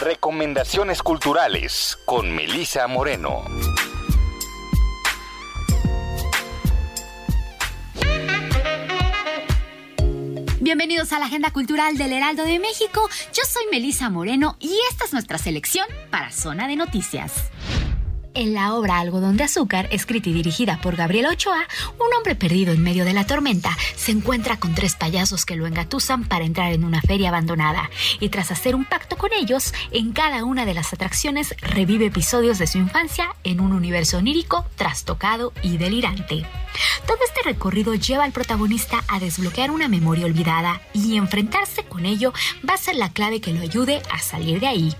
Recomendaciones culturales con Melisa Moreno. Bienvenidos a la Agenda Cultural del Heraldo de México. Yo soy Melisa Moreno y esta es nuestra selección para Zona de Noticias. En la obra Algodón de Azúcar, escrita y dirigida por Gabriel Ochoa, un hombre perdido en medio de la tormenta se encuentra con tres payasos que lo engatusan para entrar en una feria abandonada y tras hacer un pacto con ellos, en cada una de las atracciones revive episodios de su infancia en un universo onírico, trastocado y delirante. Todo este recorrido lleva al protagonista a desbloquear una memoria olvidada y enfrentarse con ello va a ser la clave que lo ayude a salir de ahí.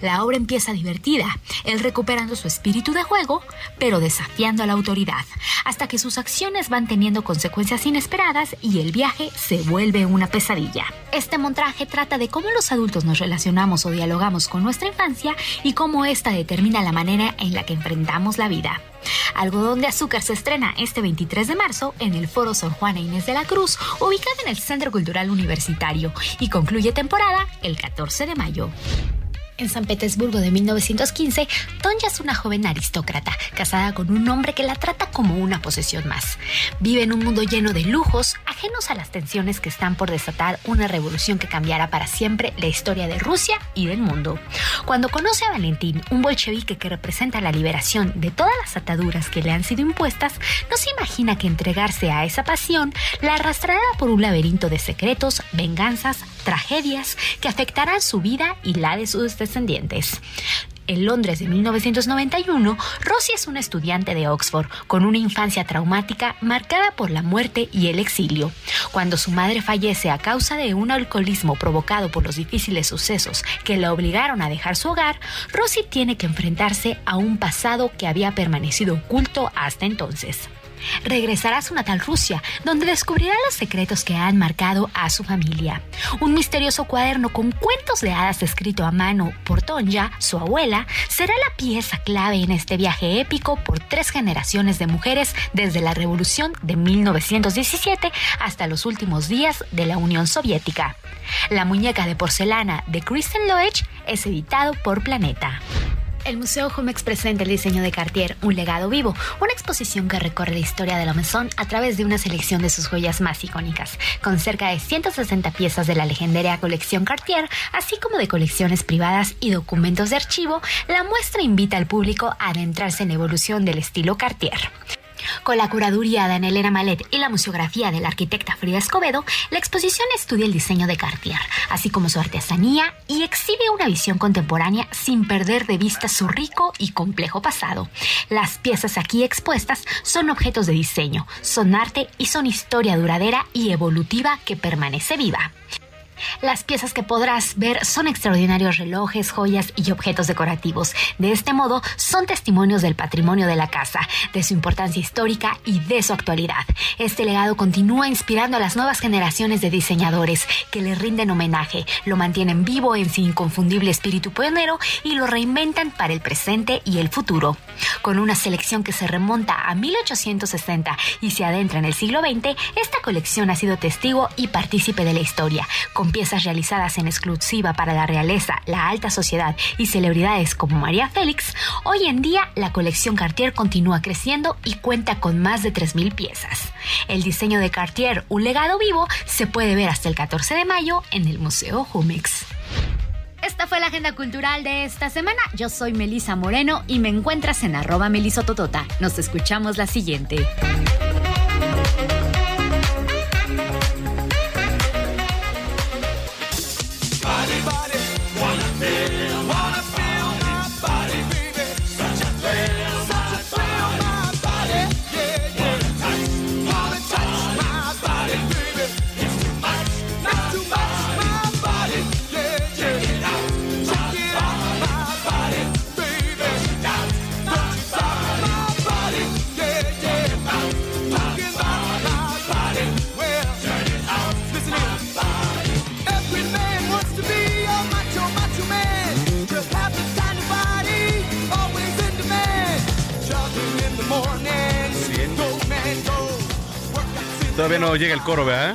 La obra empieza divertida, él recuperando su espíritu de juego, pero desafiando a la autoridad, hasta que sus acciones van teniendo consecuencias inesperadas y el viaje se vuelve una pesadilla. Este montaje trata de cómo los adultos nos relacionamos o dialogamos con nuestra infancia y cómo esta determina la manera en la que enfrentamos la vida. Algodón de Azúcar se estrena este 23 de marzo en el Foro Sor Juana Inés de la Cruz, ubicado en el Centro Cultural Universitario, y concluye temporada el 14 de mayo. En San Petersburgo de 1915, Tonya es una joven aristócrata, casada con un hombre que la trata como una posesión más. Vive en un mundo lleno de lujos, ajenos a las tensiones que están por desatar una revolución que cambiará para siempre la historia de Rusia y del mundo. Cuando conoce a Valentín, un bolchevique que representa la liberación de todas las ataduras que le han sido impuestas, no se imagina que entregarse a esa pasión la arrastrará por un laberinto de secretos, venganzas, tragedias que afectarán su vida y la de sus descendientes. En Londres de 1991, Rosie es una estudiante de Oxford con una infancia traumática marcada por la muerte y el exilio. Cuando su madre fallece a causa de un alcoholismo provocado por los difíciles sucesos que la obligaron a dejar su hogar, Rosie tiene que enfrentarse a un pasado que había permanecido oculto hasta entonces regresará a su natal Rusia, donde descubrirá los secretos que han marcado a su familia. Un misterioso cuaderno con cuentos de hadas escrito a mano por Tonya, su abuela, será la pieza clave en este viaje épico por tres generaciones de mujeres desde la revolución de 1917 hasta los últimos días de la Unión Soviética. La muñeca de porcelana de Kristen Loech es editado por Planeta. El Museo Jumex presenta el diseño de Cartier, un legado vivo, una exposición que recorre la historia de la Maison a través de una selección de sus joyas más icónicas, con cerca de 160 piezas de la legendaria colección Cartier, así como de colecciones privadas y documentos de archivo, la muestra invita al público a adentrarse en la evolución del estilo Cartier. Con la curaduría de Anelena Malet y la museografía de la arquitecta Frida Escobedo, la exposición estudia el diseño de Cartier, así como su artesanía y exhibe una visión contemporánea sin perder de vista su rico y complejo pasado. Las piezas aquí expuestas son objetos de diseño, son arte y son historia duradera y evolutiva que permanece viva. Las piezas que podrás ver son extraordinarios relojes, joyas y objetos decorativos. De este modo, son testimonios del patrimonio de la casa, de su importancia histórica y de su actualidad. Este legado continúa inspirando a las nuevas generaciones de diseñadores que le rinden homenaje, lo mantienen vivo en su inconfundible espíritu pionero y lo reinventan para el presente y el futuro. Con una selección que se remonta a 1860 y se adentra en el siglo XX, esta colección ha sido testigo y partícipe de la historia, piezas realizadas en exclusiva para la realeza, la alta sociedad y celebridades como María Félix, hoy en día la colección Cartier continúa creciendo y cuenta con más de 3.000 piezas. El diseño de Cartier, un legado vivo, se puede ver hasta el 14 de mayo en el Museo Jumex. Esta fue la agenda cultural de esta semana. Yo soy Melisa Moreno y me encuentras en arroba melisototota. Nos escuchamos la siguiente. Todavía no llega el coro, ¿verdad?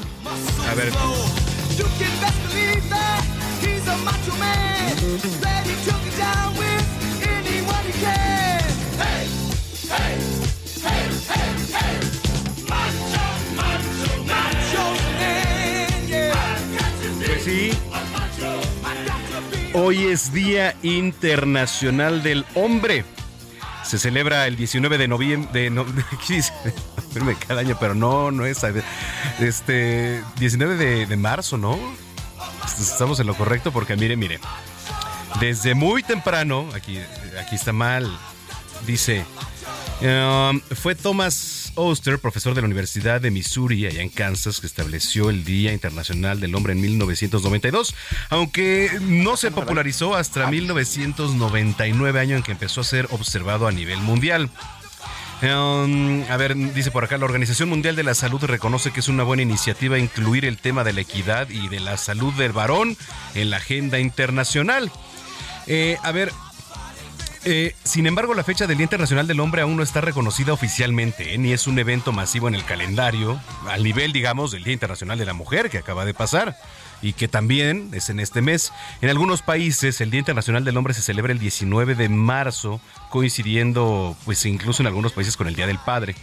A ver. Pues sí. Hoy es Día Internacional del Hombre. Se celebra el 19 de noviembre. De cada año, pero no, no es. Este. 19 de, marzo, ¿no? Estamos en lo correcto porque, mire, mire. Desde muy temprano, aquí, aquí está mal. Dice. Um, fue Thomas Oster, profesor de la Universidad de Missouri, allá en Kansas, que estableció el Día Internacional del Hombre en 1992, aunque no se popularizó hasta 1999, año en que empezó a ser observado a nivel mundial. Um, a ver, dice por acá, la Organización Mundial de la Salud reconoce que es una buena iniciativa incluir el tema de la equidad y de la salud del varón en la agenda internacional. Eh, a ver, eh, sin embargo, la fecha del Día Internacional del Hombre aún no está reconocida oficialmente, ¿eh? ni es un evento masivo en el calendario, al nivel, digamos, del Día Internacional de la Mujer que acaba de pasar y que también es en este mes. En algunos países el Día Internacional del Hombre se celebra el 19 de marzo, coincidiendo pues incluso en algunos países con el Día del Padre.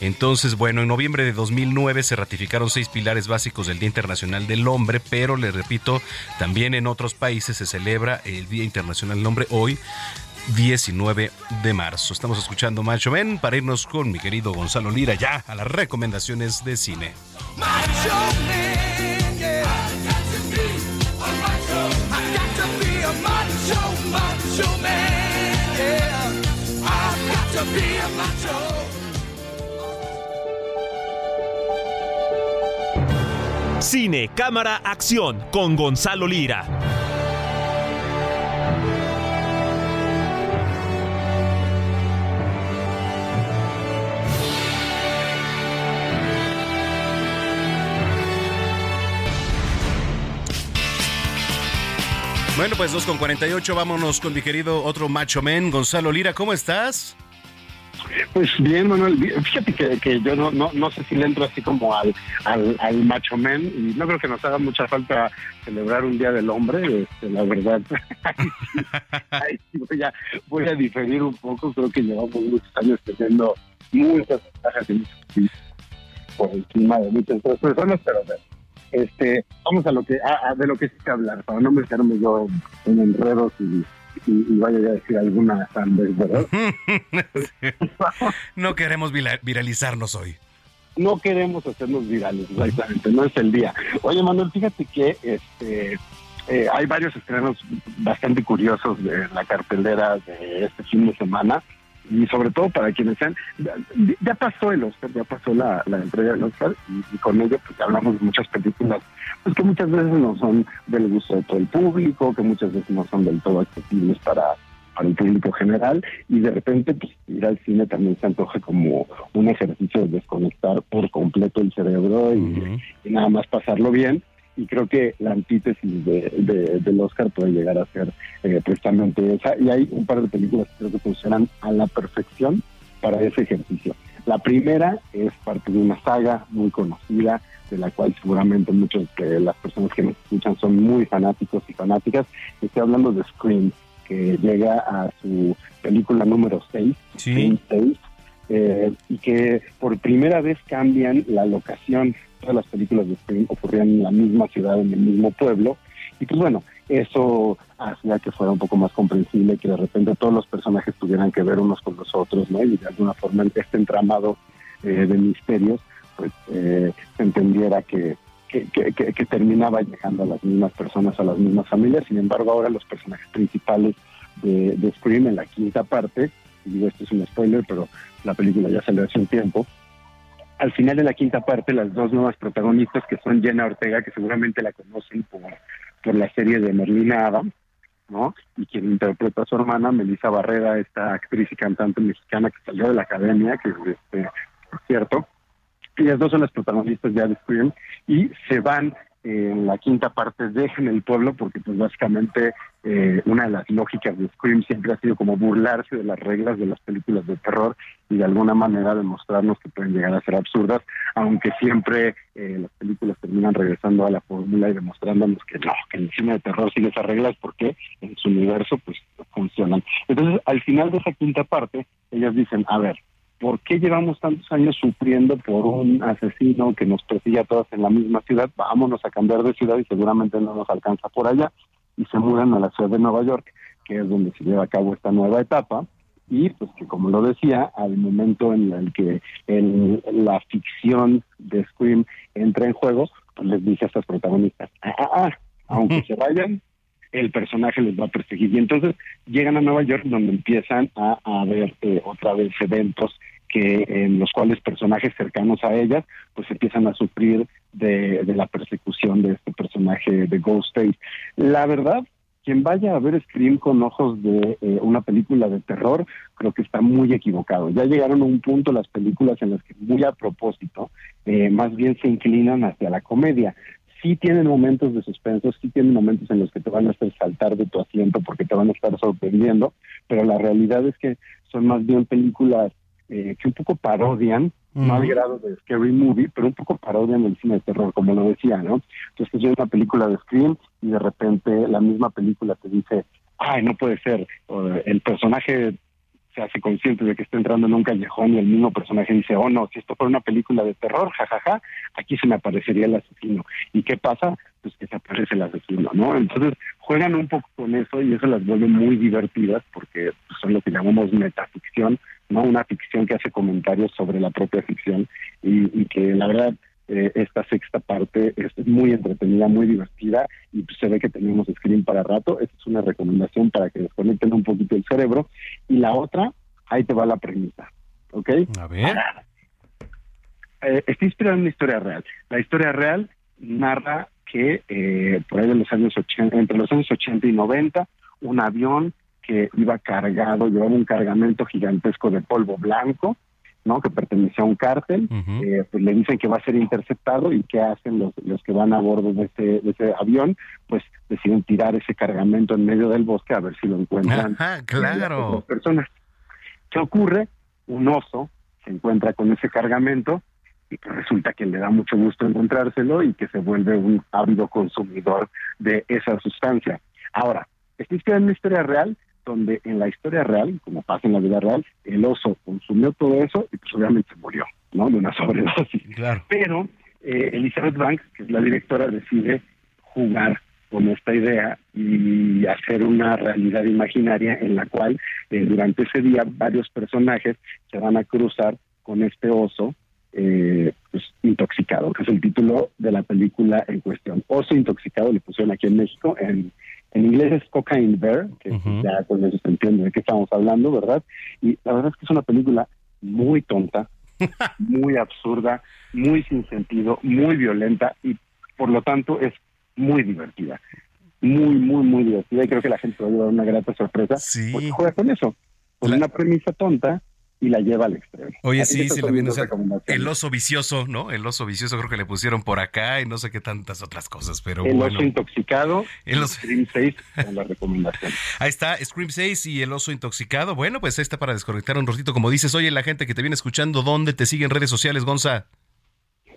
Entonces, bueno, en noviembre de 2009 se ratificaron seis pilares básicos del Día Internacional del Hombre, pero le repito, también en otros países se celebra el Día Internacional del Hombre hoy, 19 de marzo. Estamos escuchando Macho Men para irnos con mi querido Gonzalo Lira ya a las recomendaciones de cine. Cine, cámara, acción con Gonzalo Lira. Bueno, pues 2 con 48, vámonos con mi querido otro macho men, Gonzalo Lira, ¿cómo estás? Pues bien, Manuel, fíjate que, yo no, no, sé si le entro así como al, al, macho men y no creo que nos haga mucha falta celebrar un Día del Hombre, este, la verdad. voy, a, voy a diferir un poco, creo que llevamos muchos años teniendo muchas ventajas y muchos por encima de muchas otras personas, pero este, vamos a lo que a, de lo que sí que hablar, para no meterme yo en, enredos y, vaya a decir alguna sandez, ¿verdad? no queremos viralizarnos hoy. No queremos hacernos virales, exactamente, no es el día. Oye, Manuel, fíjate que este eh, hay varios estrenos bastante curiosos de la cartelera de este fin de semana y sobre todo para quienes sean, ya pasó el Oscar, ya pasó la, la entrega del Oscar y, con ello pues hablamos de muchas películas pues que muchas veces no son del gusto de todo el público, que muchas veces no son del todo accesibles para, para el público general y de repente pues ir al cine también se antoja como un ejercicio de desconectar por completo el cerebro y nada más pasarlo bien y creo que la antítesis de, del Oscar puede llegar a ser eh, precisamente esa. Y hay un par de películas que creo que funcionan a la perfección para ese ejercicio. La primera es parte de una saga muy conocida, de la cual seguramente muchas de las personas que nos escuchan son muy fanáticos y fanáticas. Estoy hablando de Scream, que llega a su película número 6, sí. 6 eh, y que por primera vez cambian la locación todas las películas de Scream ocurrían en la misma ciudad, en el mismo pueblo. Y pues bueno, eso hacía que fuera un poco más comprensible, que de repente todos los personajes tuvieran que ver unos con los otros, ¿no? Y de alguna forma este entramado eh, de misterios, pues eh, se entendiera que, que, que, terminaba llegando a las mismas personas, a las mismas familias. Sin embargo, ahora los personajes principales de, Scream en la quinta parte, digo esto es un spoiler, pero la película ya salió hace un tiempo, al final de la quinta parte, las dos nuevas protagonistas, que son Jenna Ortega, que seguramente la conocen por, por la serie de Merlina Adam, ¿no? Y quien interpreta a su hermana, Melissa Barrera, esta actriz y cantante mexicana que salió de la academia, que este, por cierto, ellas dos son las protagonistas ya de Scream, y se van en la quinta parte dejen el pueblo porque pues básicamente eh, una de las lógicas de Scream siempre ha sido como burlarse de las reglas de las películas de terror y de alguna manera demostrarnos que pueden llegar a ser absurdas, aunque siempre eh, las películas terminan regresando a la fórmula y demostrándonos que no, que el cine de terror sigue esas reglas porque en su universo pues funcionan. Entonces al final de esa quinta parte ellas dicen, a ver, ¿por qué llevamos tantos años sufriendo por un asesino que nos persigue a todas en la misma ciudad? Vámonos a cambiar de ciudad y seguramente no nos alcanza por allá. Y se mudan a la ciudad de Nueva York, que es donde se lleva a cabo esta nueva etapa. Y pues que como lo decía, al momento en el que la ficción de Scream entra en juego, pues les dice a estas protagonistas, ah, ah, ah aunque se vayan, el personaje les va a perseguir. Y entonces llegan a Nueva York donde empiezan a, a ver eh, otra vez eventos que en los cuales personajes cercanos a ellas pues empiezan a sufrir de, la persecución de este personaje de Ghostface. La verdad, quien vaya a ver Scream con ojos de eh, una película de terror, creo que está muy equivocado. Ya llegaron a un punto las películas en las que muy a propósito, eh, más bien se inclinan hacia la comedia. Sí tienen momentos de suspenso, sí tienen momentos en los que te van a hacer saltar de tu asiento porque te van a estar sorprendiendo, pero la realidad es que son más bien películas eh, que un poco parodian, no al grado de Scary Movie, pero un poco parodian el cine de terror, como lo decía, ¿no? Entonces es una película de Scream y de repente la misma película te dice, ay, no puede ser, el personaje se hace consciente de que está entrando en un callejón y el mismo personaje dice, oh no, si esto fuera una película de terror, jajaja, aquí se me aparecería el asesino. ¿Y qué pasa? Pues que se aparece el asesino, ¿no? Entonces juegan un poco con eso y eso las vuelve muy divertidas porque son lo que llamamos metaficción, ¿no? Una ficción que hace comentarios sobre la propia ficción y, que la verdad eh, esta sexta parte es muy entretenida, muy divertida y se ve que tenemos screen para rato. Esta es una recomendación para que desconecten un poquito el cerebro. Y la otra, ahí te va la premisa, ¿ok? A ver. Eh, está inspirada en una historia real. La historia real narra que eh, por ahí de los años 80, entre los años 80 y 90, un avión que iba cargado, llevaba un cargamento gigantesco de polvo blanco, ¿no? Que pertenecía a un cártel, eh, pues le dicen que va a ser interceptado y qué hacen los, los que van a bordo de ese, de ese avión, pues deciden tirar ese cargamento en medio del bosque a ver si lo encuentran. claro. personas. ¿Qué ocurre? un oso se encuentra con ese cargamento y pues resulta que le da mucho gusto encontrárselo y que se vuelve un ávido consumidor de esa sustancia. Ahora, es una historia real, donde en la historia real, como pasa en la vida real, el oso consumió todo eso y pues obviamente murió, ¿no? De una sobredosis. Pero eh, Elizabeth Banks, que es la directora, decide jugar con esta idea y hacer una realidad imaginaria en la cual eh, durante ese día varios personajes se van a cruzar con este oso eh, pues, intoxicado, que es el título de la película en cuestión. Oso intoxicado le pusieron aquí en México, en, en inglés es Cocaine Bear, que ya con eso se entiende de qué estamos hablando, ¿verdad? Y la verdad es que es una película muy tonta, muy absurda, muy sin sentido, muy violenta y por lo tanto es muy divertida. Muy, muy, muy divertida y creo que la gente va a llevar una grata sorpresa porque juega con eso, con una premisa tonta y la lleva al extremo. Oye, sí, sí, lo viendo. el oso vicioso, ¿no? El oso vicioso creo que le pusieron por acá y no sé qué tantas otras cosas, pero el oso intoxicado, el oso... Scream 6 con la recomendación. Ahí está, Scream 6 y el oso intoxicado. Bueno, pues ahí está para desconectar un ratito. Como dices, oye, la gente que te viene escuchando, ¿dónde te sigue en redes sociales, Gonza?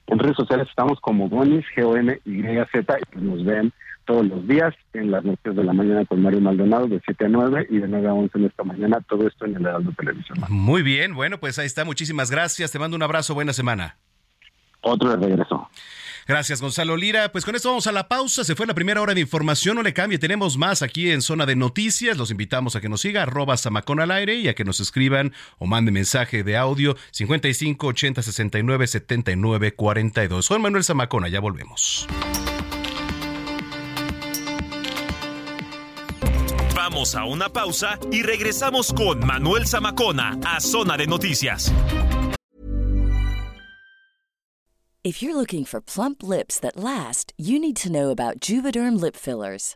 En redes sociales estamos como Gonis, G-O-N-Y-Z, y nos ven todos los días en las noches de la mañana con Mario Maldonado de 7 a 9 y de 9 a 11 en esta mañana, todo esto en el Heraldo Televisión. Muy bien, bueno, pues ahí está, muchísimas gracias, te mando un abrazo, buena semana. Otro de regreso. Gracias, Gonzalo Lira. Pues con esto vamos a la pausa. Se fue la primera hora de información. No le cambie. Tenemos más aquí en Zona de Noticias. Los invitamos a que nos siga, arroba Samacón al aire y a que nos escriban o mande mensaje de audio 55 80 69 79 42. Juan Manuel Zamacona, ya volvemos. Vamos a una pausa y regresamos con Manuel Zamacona a Zona de Noticias. If you're looking for plump lips that last, you need to know about Juvederm lip fillers.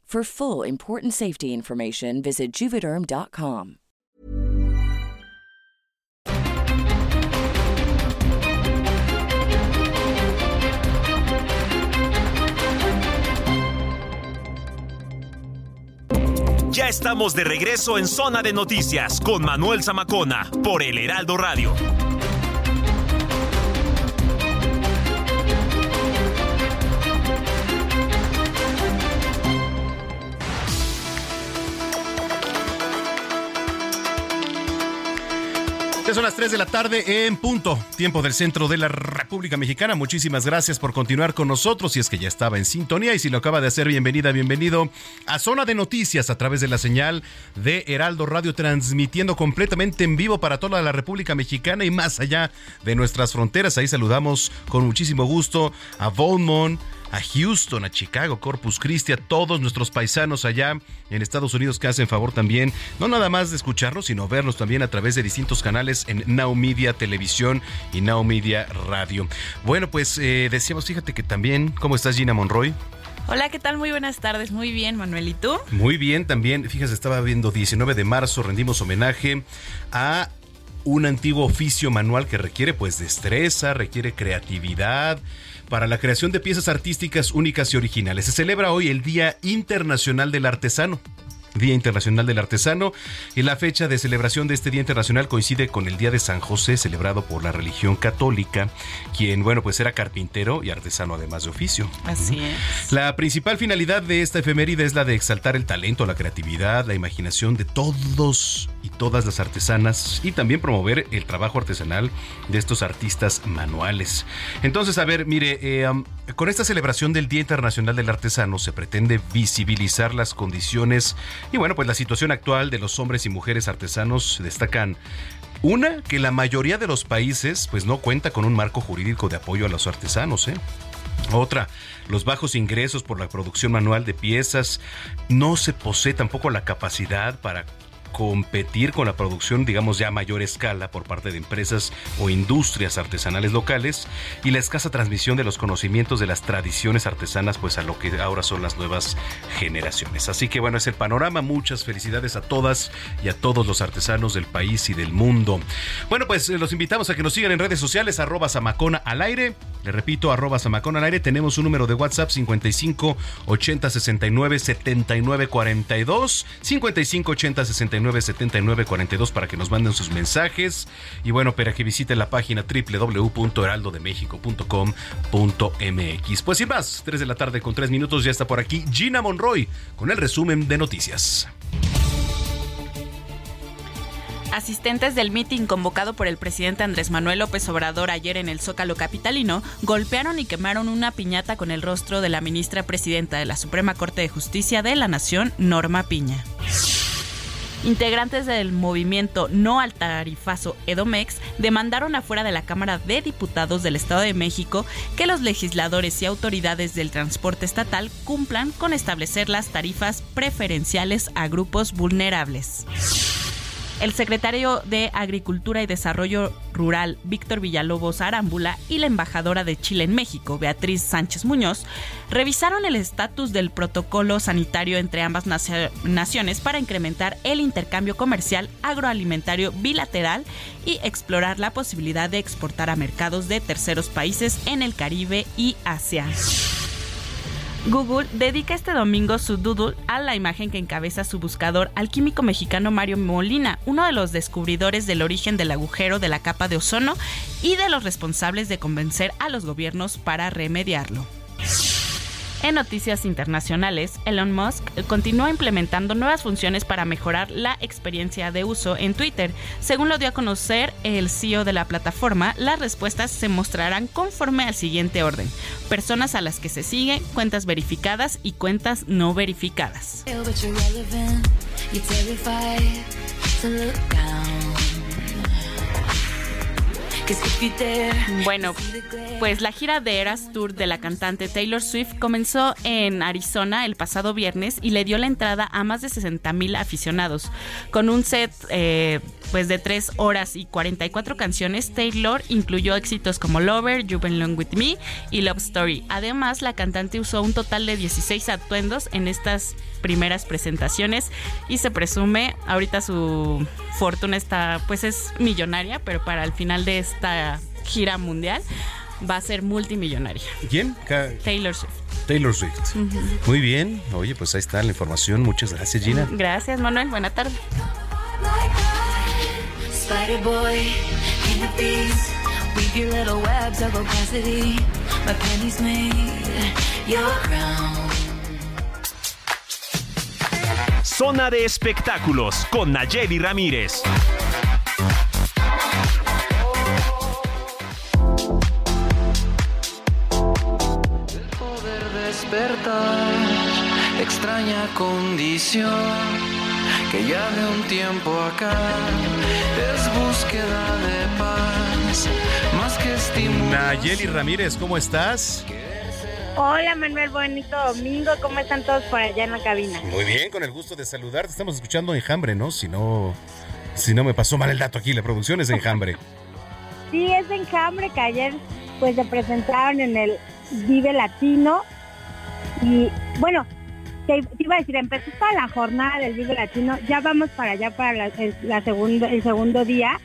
For full important safety information, visit juvederm.com. Ya estamos de regreso en Zona de Noticias con Manuel Zamacona por El Heraldo Radio. Son las 3 de la tarde en punto, tiempo del centro de la República Mexicana. Muchísimas gracias por continuar con nosotros. Si es que ya estaba en sintonía y si lo acaba de hacer, bienvenida, bienvenido a Zona de Noticias a través de la señal de Heraldo Radio, transmitiendo completamente en vivo para toda la República Mexicana y más allá de nuestras fronteras. Ahí saludamos con muchísimo gusto a Beaumont a Houston, a Chicago, Corpus Christi, a todos nuestros paisanos allá en Estados Unidos que hacen favor también, no nada más de escucharnos, sino vernos también a través de distintos canales en Now Media Televisión y Now Media Radio. Bueno, pues eh, decíamos, fíjate que también, ¿cómo estás Gina Monroy? Hola, ¿qué tal? Muy buenas tardes. Muy bien, Manuel. ¿Y tú? Muy bien, también. Fíjate, estaba viendo 19 de marzo, rendimos homenaje a un antiguo oficio manual que requiere pues destreza, requiere creatividad, para la creación de piezas artísticas únicas y originales. Se celebra hoy el Día Internacional del Artesano. Día Internacional del Artesano y la fecha de celebración de este Día Internacional coincide con el Día de San José celebrado por la religión católica, quien, bueno, pues era carpintero y artesano además de oficio. Así es. La principal finalidad de esta efeméride es la de exaltar el talento, la creatividad, la imaginación de todos y todas las artesanas y también promover el trabajo artesanal de estos artistas manuales. Entonces, a ver, mire, eh, con esta celebración del Día Internacional del Artesano se pretende visibilizar las condiciones y bueno, pues la situación actual de los hombres y mujeres artesanos destacan una, que la mayoría de los países pues no cuenta con un marco jurídico de apoyo a los artesanos, ¿eh? Otra, los bajos ingresos por la producción manual de piezas. No se posee tampoco la capacidad para competir con la producción, digamos, ya a mayor escala por parte de empresas o industrias artesanales locales y la escasa transmisión de los conocimientos de las tradiciones artesanas, pues a lo que ahora son las nuevas generaciones. Así que bueno, es el panorama. Muchas felicidades a todas y a todos los artesanos del país y del mundo. Bueno, pues eh, los invitamos a que nos sigan en redes sociales, arroba Samacona al aire. Le repito, arroba Samacona al aire. Tenemos un número de WhatsApp 55 80 69 79 42 55 80 69 7942 para que nos manden sus mensajes. Y bueno, para que visiten la página www.heraldodemexico.com.mx. Pues sin más, 3 de la tarde con 3 minutos ya está por aquí Gina Monroy con el resumen de noticias. Asistentes del mitin convocado por el presidente Andrés Manuel López Obrador ayer en el Zócalo Capitalino golpearon y quemaron una piñata con el rostro de la ministra presidenta de la Suprema Corte de Justicia de la Nación, Norma Piña. Integrantes del movimiento No al Tarifazo Edomex demandaron afuera de la Cámara de Diputados del Estado de México que los legisladores y autoridades del transporte estatal cumplan con establecer las tarifas preferenciales a grupos vulnerables. El secretario de Agricultura y Desarrollo Rural, Víctor Villalobos Arámbula, y la embajadora de Chile en México, Beatriz Sánchez Muñoz, revisaron el estatus del protocolo sanitario entre ambas naciones para incrementar el intercambio comercial agroalimentario bilateral y explorar la posibilidad de exportar a mercados de terceros países en el Caribe y Asia. Google dedica este domingo su doodle a la imagen que encabeza su buscador al químico mexicano Mario Molina, uno de los descubridores del origen del agujero de la capa de ozono y de los responsables de convencer a los gobiernos para remediarlo. En noticias internacionales, Elon Musk continúa implementando nuevas funciones para mejorar la experiencia de uso en Twitter. Según lo dio a conocer el CEO de la plataforma, las respuestas se mostrarán conforme al siguiente orden. Personas a las que se siguen, cuentas verificadas y cuentas no verificadas. Bueno, pues la gira de Eras Tour de la cantante Taylor Swift comenzó en Arizona el pasado viernes y le dio la entrada a más de 60 mil aficionados. Con un set eh, pues de 3 horas y 44 canciones, Taylor incluyó éxitos como Lover, You've Been Long With Me y Love Story. Además, la cantante usó un total de 16 atuendos en estas primeras presentaciones y se presume ahorita su fortuna está pues es millonaria, pero para el final de esta gira mundial va a ser multimillonaria. ¿Quién? Taylor Swift. Taylor Swift. Muy bien. Oye, pues ahí está la información. Muchas gracias, Gina. Gracias, Manuel. Buena tarde. Zona de espectáculos con Nayeli Ramírez. Despertar, extraña condición que ya de un tiempo acá es búsqueda de paz, más que estímulo. Nayeli Ramírez, ¿cómo estás? Hola Manuel, bonito domingo. ¿Cómo están todos por allá en la cabina? Muy bien, con el gusto de saludarte. Estamos escuchando Enjambre, ¿no? Si no, si no me pasó mal el dato aquí, la producción es Enjambre. sí, es Enjambre que ayer pues se presentaron en el Vive Latino. Y bueno, te, iba a decir, empezó toda la jornada del Vive Latino. Ya vamos para allá para la, el, segundo, el segundo día.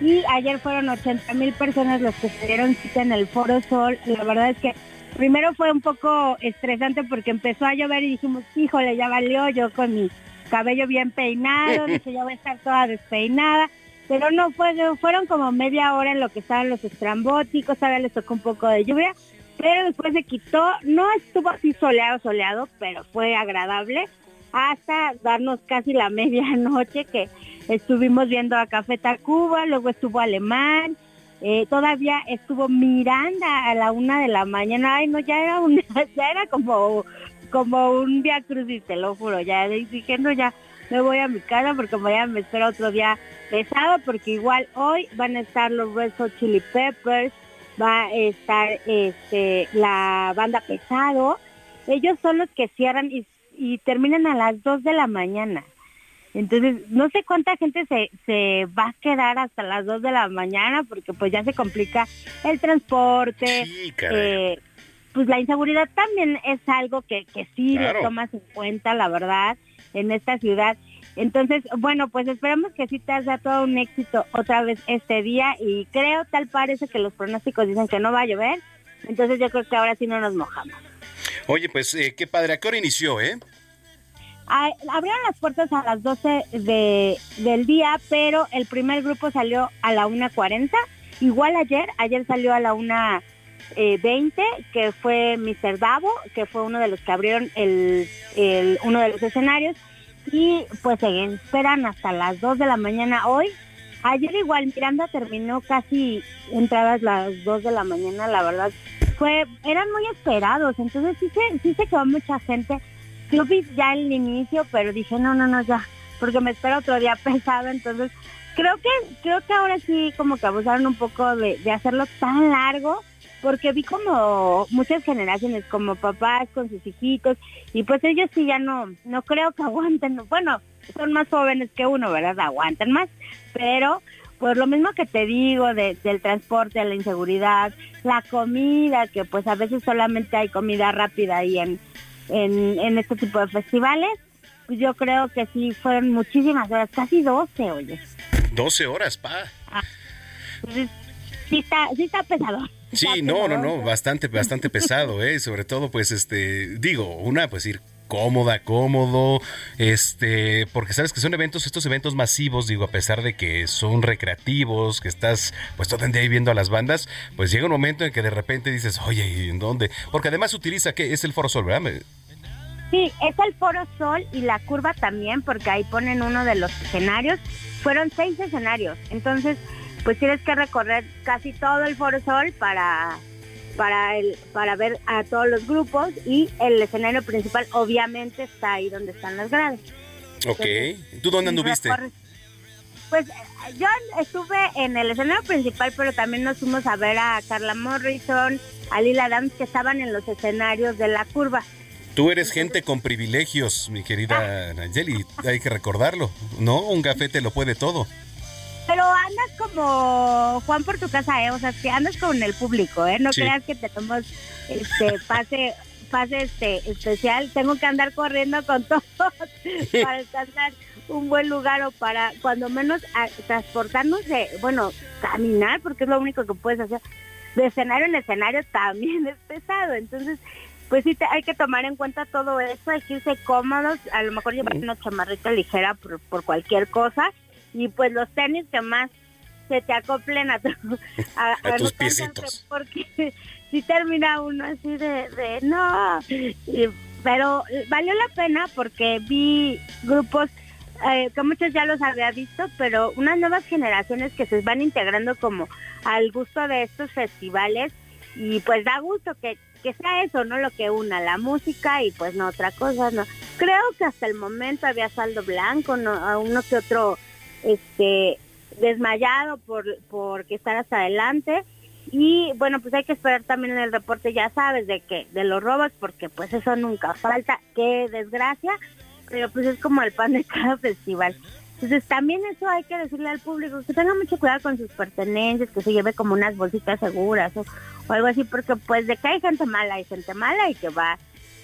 Y ayer fueron 80 mil personas los que se dieron cita en el Foro Sol. La verdad es que primero fue un poco estresante porque empezó a llover y dijimos, híjole, ya valió, yo con mi cabello bien peinado, dije, ya voy a estar toda despeinada, pero no, fue, fueron como media hora en lo que estaban los estrambóticos, todavía les tocó un poco de lluvia, pero después se quitó, no estuvo así soleado, soleado, pero fue agradable. hasta darnos casi la medianoche que estuvimos viendo a Café Tacuba, luego estuvo Alemán, eh, todavía estuvo Miranda a la una de la mañana, ay no, ya era un, ya era como, como un día crucis, te lo juro, ya dije, no, ya me voy a mi casa porque mañana me espera otro día pesado, porque igual hoy van a estar los Red Hot Chili Peppers, va a estar este la banda pesado, ellos son los que cierran y, y terminan a las 2 de la mañana. Entonces, no sé cuánta gente se, se va a quedar hasta las 2 de la mañana porque pues ya se complica el transporte. eh, pues la inseguridad también es algo que, que sí Claro. lo tomas en cuenta, la verdad, en esta ciudad. Entonces, bueno, pues esperamos que sí te sea todo un éxito otra vez este día y creo, tal parece que los pronósticos dicen que no va a llover. Entonces yo creo que ahora sí no nos mojamos. Oye, pues eh, qué padre. ¿A qué hora inició, eh? Ah, abrieron las puertas a las 12 de, del día, pero el primer grupo salió a la 1.40. Igual ayer, ayer salió a la 1.20, que fue Mr. Davo, que fue uno de los que abrieron el, el- uno de los escenarios. Y pues se esperan hasta las 2 de la mañana hoy. Ayer igual Miranda terminó casi entradas las 2 de la mañana, la verdad. Fue, eran muy esperados, entonces sí se, sí se quedó mucha gente. Yo vi ya el inicio, pero dije, no, no, no, ya, porque me espera otro día pesado, entonces creo que creo que ahora sí como que abusaron un poco de, de hacerlo tan largo, porque vi como muchas generaciones, como papás con sus hijitos, y pues ellos sí ya no, no creo que aguanten, bueno, son más jóvenes que uno, ¿verdad? Aguantan más, pero pues lo mismo que te digo de- del transporte, la inseguridad, la comida, que pues a veces solamente hay comida rápida ahí en, en, en este tipo de festivales, pues yo creo que sí fueron muchísimas horas, casi 12, oye. 12 horas, pa. Entonces, sí está, sí está pesado. Sí, no, no, no, bastante, bastante pesado, ¿eh? Sobre todo, pues, este, digo, una, pues ir cómoda, cómodo, este, porque sabes que son eventos, estos eventos masivos, digo, a pesar de que son recreativos, que estás, pues, todo el día ahí viendo a las bandas, pues llega un momento en que de repente dices, oye, ¿y en dónde? Porque además utiliza, ¿qué? Es el Foro Sol, ¿verdad? Sí, es el Foro Sol y la curva también, porque ahí ponen uno de los escenarios. Fueron seis escenarios, entonces pues tienes que recorrer casi todo el Foro Sol para para el para ver a todos los grupos y el escenario principal obviamente está ahí donde están las gradas. Ok. ¿Tú dónde anduviste? Pues yo estuve en el escenario principal, pero también nos fuimos a ver a Carla Morrison, a Lila Downs, que estaban en los escenarios de la curva. Tú eres gente con privilegios, mi querida Nayeli, hay que recordarlo, ¿no? Un café te lo puede todo. Pero andas como Juan por tu casa, ¿eh? O sea, que andas con el público, ¿eh? No Sí. creas que tenemos este pase pase este especial. Tengo que andar corriendo con todos para alcanzar un buen lugar o para cuando menos a- de, bueno, caminar, porque es lo único que puedes hacer. De escenario en escenario también es pesado. Entonces, pues sí, te- hay que tomar en cuenta todo eso, hay que irse cómodos, a lo mejor llevar una chamarrita ligera por, por cualquier cosa y pues los tenis que más se te acoplen a, tu- a, A tus piecitos. Porque si termina uno así de, de no, Y- pero valió la pena porque vi grupos eh, que muchos ya los había visto, pero unas nuevas generaciones que se van integrando como al gusto de estos festivales y pues da gusto que, que sea eso, ¿no? Lo que una, la música y pues no otra cosa, ¿no? Creo que hasta el momento había saldo blanco, ¿no? A uno que otro, este, desmayado por, por que estar hasta adelante y bueno, pues hay que esperar también en el reporte, ya sabes, de que de los robos, porque pues eso nunca falta, qué desgracia, pero pues es como el pan de cada festival. Entonces también eso hay que decirle al público, que tenga mucho cuidado con sus pertenencias, que se lleve como unas bolsitas seguras o, o algo así, porque pues de que hay gente mala, hay gente mala y que va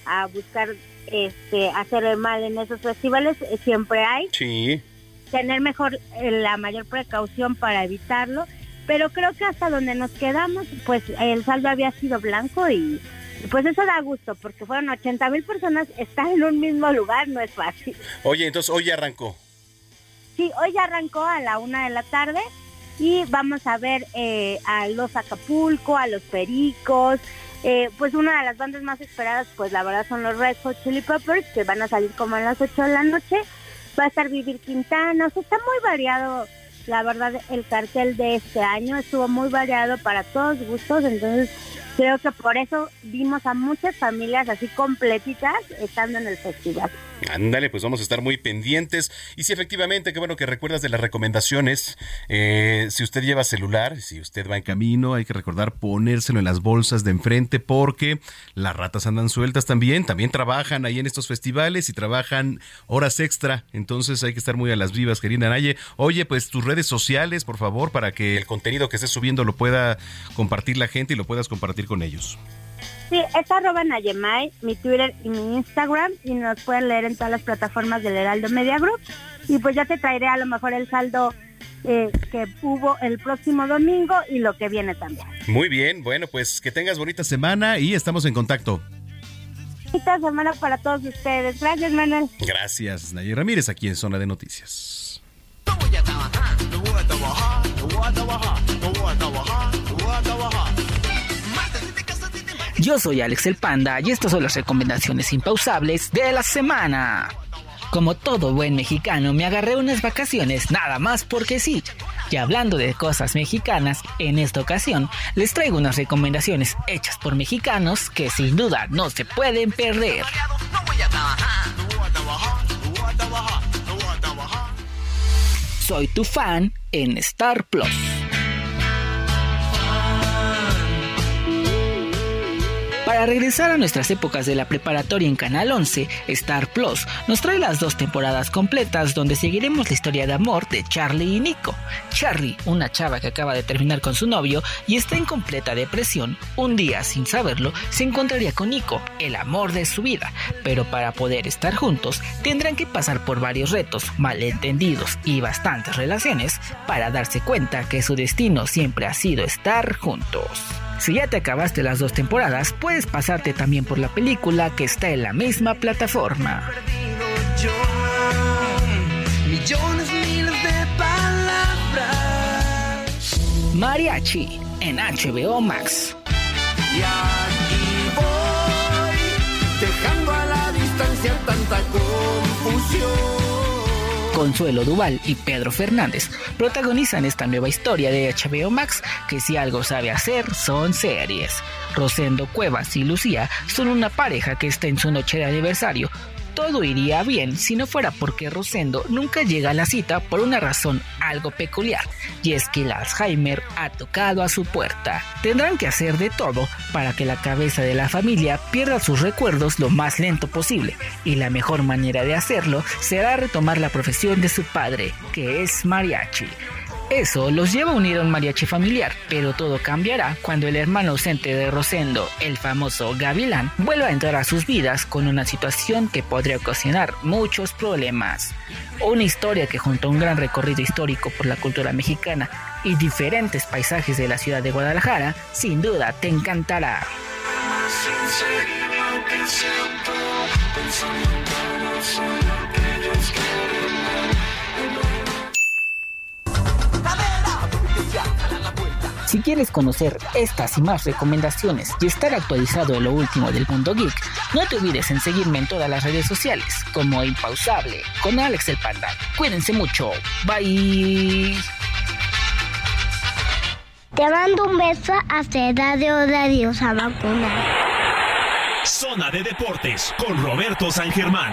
a buscar este hacer el mal en esos festivales, eh, siempre hay Sí. Tener mejor eh, la mayor precaución para evitarlo, pero creo que hasta donde nos quedamos, pues el saldo había sido blanco y y pues eso da gusto, porque fueron 80 mil personas, estar en un mismo lugar no es fácil. Oye, entonces hoy ya arrancó. Sí, hoy ya arrancó a la una de la tarde y vamos a ver eh, a los Acapulco, a los Pericos, Eh, pues una de las bandas más esperadas, pues la verdad son los Red Hot Chili Peppers, que van a salir como a las 8 de la noche. Va a estar Vivir Quintana, o sea, está muy variado, la verdad, el cartel de este año. Estuvo muy variado para todos gustos, entonces creo que por eso vimos a muchas familias así completitas estando en el festival. Ándale, pues vamos a estar muy pendientes. Y sí, efectivamente, qué bueno que recuerdas de las recomendaciones. Eh, si usted lleva celular, si usted va en camino, hay que recordar ponérselo en las bolsas de enfrente porque las ratas andan sueltas también. También trabajan ahí en estos festivales y trabajan horas extra. Entonces hay que estar muy a las vivas, querida Naye. Oye, pues tus redes sociales, por favor, para que el contenido que estés subiendo lo pueda compartir la gente y lo puedas compartir con ellos. Sí, es arroba Nayemay, mi Twitter y mi Instagram, y nos pueden leer en todas las plataformas del Heraldo Media Group. Y pues ya te traeré a lo mejor el saldo eh, que hubo el próximo domingo y lo que viene también. Muy bien, bueno, pues que tengas bonita semana y estamos en contacto. Bonita semana para todos ustedes. Gracias, Manuel. Gracias, Naye Ramírez, aquí en Zona de Noticias. Yo soy Alex el Panda y estas son las recomendaciones impausables de la semana. Como todo buen mexicano, me agarré unas vacaciones nada más porque sí. Y hablando de cosas mexicanas, en esta ocasión les traigo unas recomendaciones hechas por mexicanos que sin duda no se pueden perder. Soy tu fan en Star Plus. Para regresar a nuestras épocas de la preparatoria en Canal 11, Star Plus nos trae las dos temporadas completas donde seguiremos la historia de amor de Charlie y Nico. Charlie, una chava que acaba de terminar con su novio y está en completa depresión, un día sin saberlo se encontraría con Nico, el amor de su vida, pero para poder estar juntos tendrán que pasar por varios retos, malentendidos y bastantes relaciones para darse cuenta que su destino siempre ha sido estar juntos. Si ya te acabaste las dos temporadas, puedes pasarte también por la película que está en la misma plataforma. Mariachi en HBO Max. Y aquí voy, dejando a la distancia tanta confusión. Consuelo Duval y Pedro Fernández protagonizan esta nueva historia de HBO Max que si algo sabe hacer son series. Rosendo Cuevas y Lucía son una pareja que está en su noche de aniversario. Todo iría bien si no fuera porque Rosendo nunca llega a la cita por una razón algo peculiar, y es que el Alzheimer ha tocado a su puerta. Tendrán que hacer de todo para que la cabeza de la familia pierda sus recuerdos lo más lento posible, y la mejor manera de hacerlo será retomar la profesión de su padre, que es mariachi. Eso los lleva a unir a un mariachi familiar, pero todo cambiará cuando el hermano ausente de Rosendo, el famoso Gavilán, vuelva a entrar a sus vidas con una situación que podría ocasionar muchos problemas. Una historia que junto a un gran recorrido histórico por la cultura mexicana y diferentes paisajes de la ciudad de Guadalajara, sin duda te encantará. Si quieres conocer estas y más recomendaciones y estar actualizado en lo último del mundo geek, no te olvides en seguirme en todas las redes sociales como Impausable con Alex el Panda. Cuídense mucho. Bye. Te mando un beso hasta Radio Radio Samacuna. Zona de Deportes con Roberto San Germán.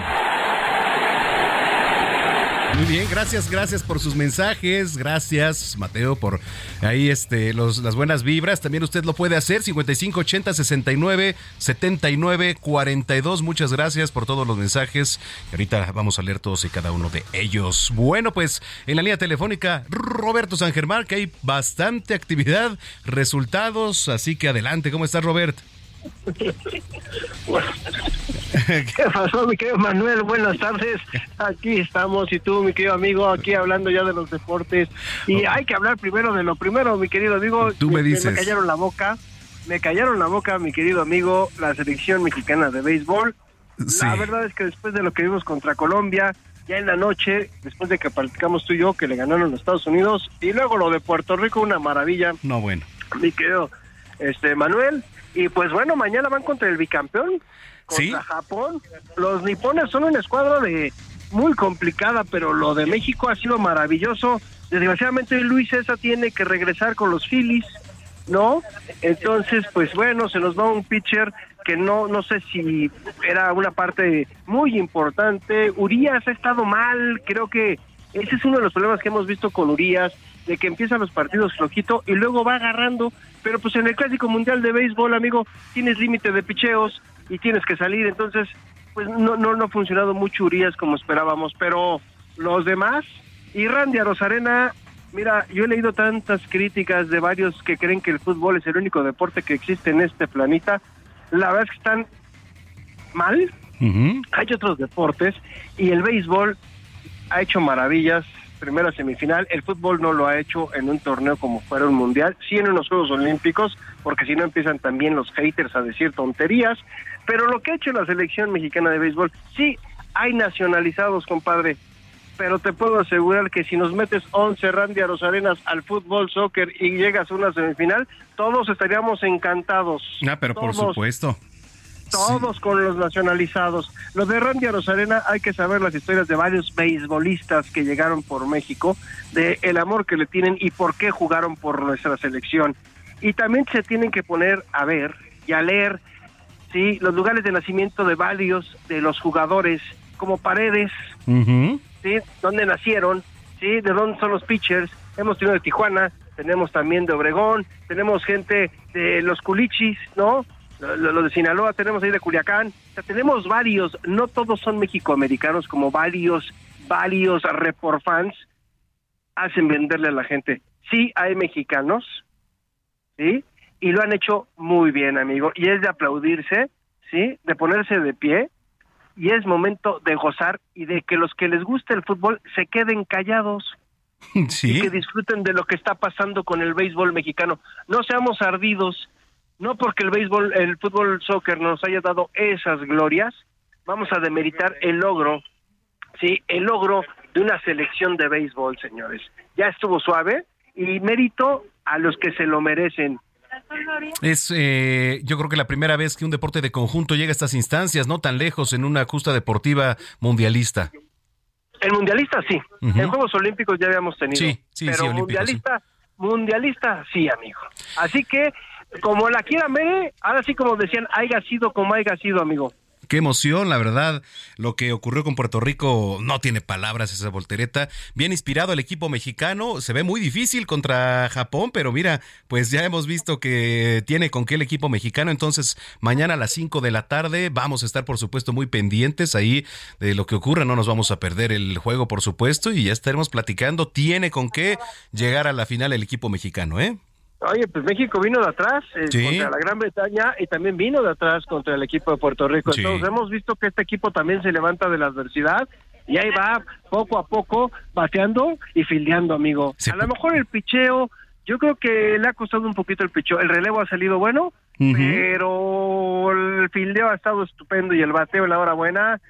Muy bien, gracias, gracias por sus mensajes. Gracias, Mateo, por ahí este, los, las buenas vibras. También usted lo puede hacer, 5580 69 79 42. Muchas gracias por todos los mensajes. Ahorita vamos a leer todos y cada uno de ellos. Bueno, pues en la línea telefónica, Roberto San Germán, que hay bastante actividad, resultados. Así que adelante, ¿cómo estás, Robert? ¿Qué pasó, mi querido Manuel? Buenas tardes. Aquí estamos y tú, mi querido amigo, aquí hablando ya de los deportes. Y hay que hablar primero de lo primero, mi querido amigo. Tú me dices. Me callaron la boca. Me callaron la boca, mi querido amigo, la selección mexicana de béisbol. Sí. La verdad es que después de lo que vimos contra Colombia, ya en la noche, después de que platicamos tú y yo, que le ganaron los Estados Unidos, y luego lo de Puerto Rico, una maravilla, No, bueno. mi querido este Manuel. Y pues bueno, mañana van contra el bicampeón, contra Japón. Los nipones son una escuadra de muy complicada, pero lo de México ha sido maravilloso. Desgraciadamente Luis César tiene que regresar con los Phillies, ¿no? Entonces, pues bueno, se nos va un pitcher que no no sé si era una parte muy importante. Urias ha estado mal, creo que ese es uno de los problemas que hemos visto con Urias, de que empiezan los partidos flojito y luego va agarrando, pero pues en el Clásico Mundial de Béisbol, amigo, tienes límite de picheos y tienes que salir, entonces pues no, no, no ha funcionado mucho Urias como esperábamos, pero los demás, y Randy Rosarena, mira, yo he leído tantas críticas de varios que creen que el fútbol es el único deporte que existe en este planeta, la verdad es que están mal, hay otros deportes, y el béisbol ha hecho maravillas, primera semifinal, el fútbol no lo ha hecho en un torneo como fuera un mundial, sí en unos Juegos Olímpicos, porque si no empiezan también los haters a decir tonterías, pero lo que ha hecho la selección mexicana de béisbol, sí hay nacionalizados, compadre, pero te puedo asegurar que si nos metes 11 Randy a los arenas al fútbol, soccer y llegas a una semifinal, todos estaríamos encantados. Ah, pero por supuesto. Todos con los nacionalizados. Lo de Randy Rosarena hay que saber las historias de varios beisbolistas que llegaron por México, de el amor que le tienen y por qué jugaron por nuestra selección. Y también se tienen que poner a ver y a leer sí los lugares de nacimiento de varios de los jugadores, como Paredes, ¿sí? ¿Dónde nacieron? ¿Sí? ¿De dónde son los pitchers? Hemos tenido de Tijuana, tenemos también de Obregón, tenemos gente de los Culichis, ¿no? Lo, de Sinaloa, tenemos ahí de Culiacán. O sea, tenemos varios, no todos son mexicoamericanos, como varios, varios report fans hacen venderle a la gente. Sí, hay mexicanos, ¿sí? Y lo han hecho muy bien, amigo. Y es de aplaudirse, ¿sí? De ponerse de pie. Y es momento de gozar y de que los que les guste el fútbol se queden callados y Sí. que disfruten de lo que está pasando con el béisbol mexicano. No seamos ardidos, no porque el béisbol, el fútbol soccer nos haya dado esas glorias, vamos a demeritar el logro, sí, el logro de una selección de béisbol, señores. Ya estuvo suave y mérito a los que se lo merecen. Es, eh, yo creo que la primera vez que un deporte de conjunto llega a estas instancias, no tan lejos en una justa deportiva mundialista. El mundialista sí, en Juegos Olímpicos ya habíamos tenido, Sí, sí, pero sí, mundialista, mundialista sí, amigo. Así que como la quiera Mere, ahora sí como decían, haya sido como haya sido, amigo. Qué emoción, la verdad. Lo que ocurrió con Puerto Rico no tiene palabras esa voltereta. Bien inspirado el equipo mexicano. Se ve muy difícil contra Japón, pero mira, pues ya hemos visto que tiene con qué el equipo mexicano. Entonces, mañana a las 5 de la tarde vamos a estar, por supuesto, muy pendientes ahí de lo que ocurra. No nos vamos a perder el juego, por supuesto, y ya estaremos platicando. Tiene con qué llegar a la final el equipo mexicano, ¿eh? Oye, pues México vino de atrás eh, Sí. contra la Gran Bretaña y también vino de atrás contra el equipo de Puerto Rico. Sí. Entonces hemos visto que este equipo también se levanta de la adversidad y ahí va poco a poco bateando y fildeando, amigo. A lo mejor el picheo, yo creo que le ha costado un poquito el picheo. El relevo ha salido bueno, pero el fildeo ha estado estupendo y el bateo en la hora buena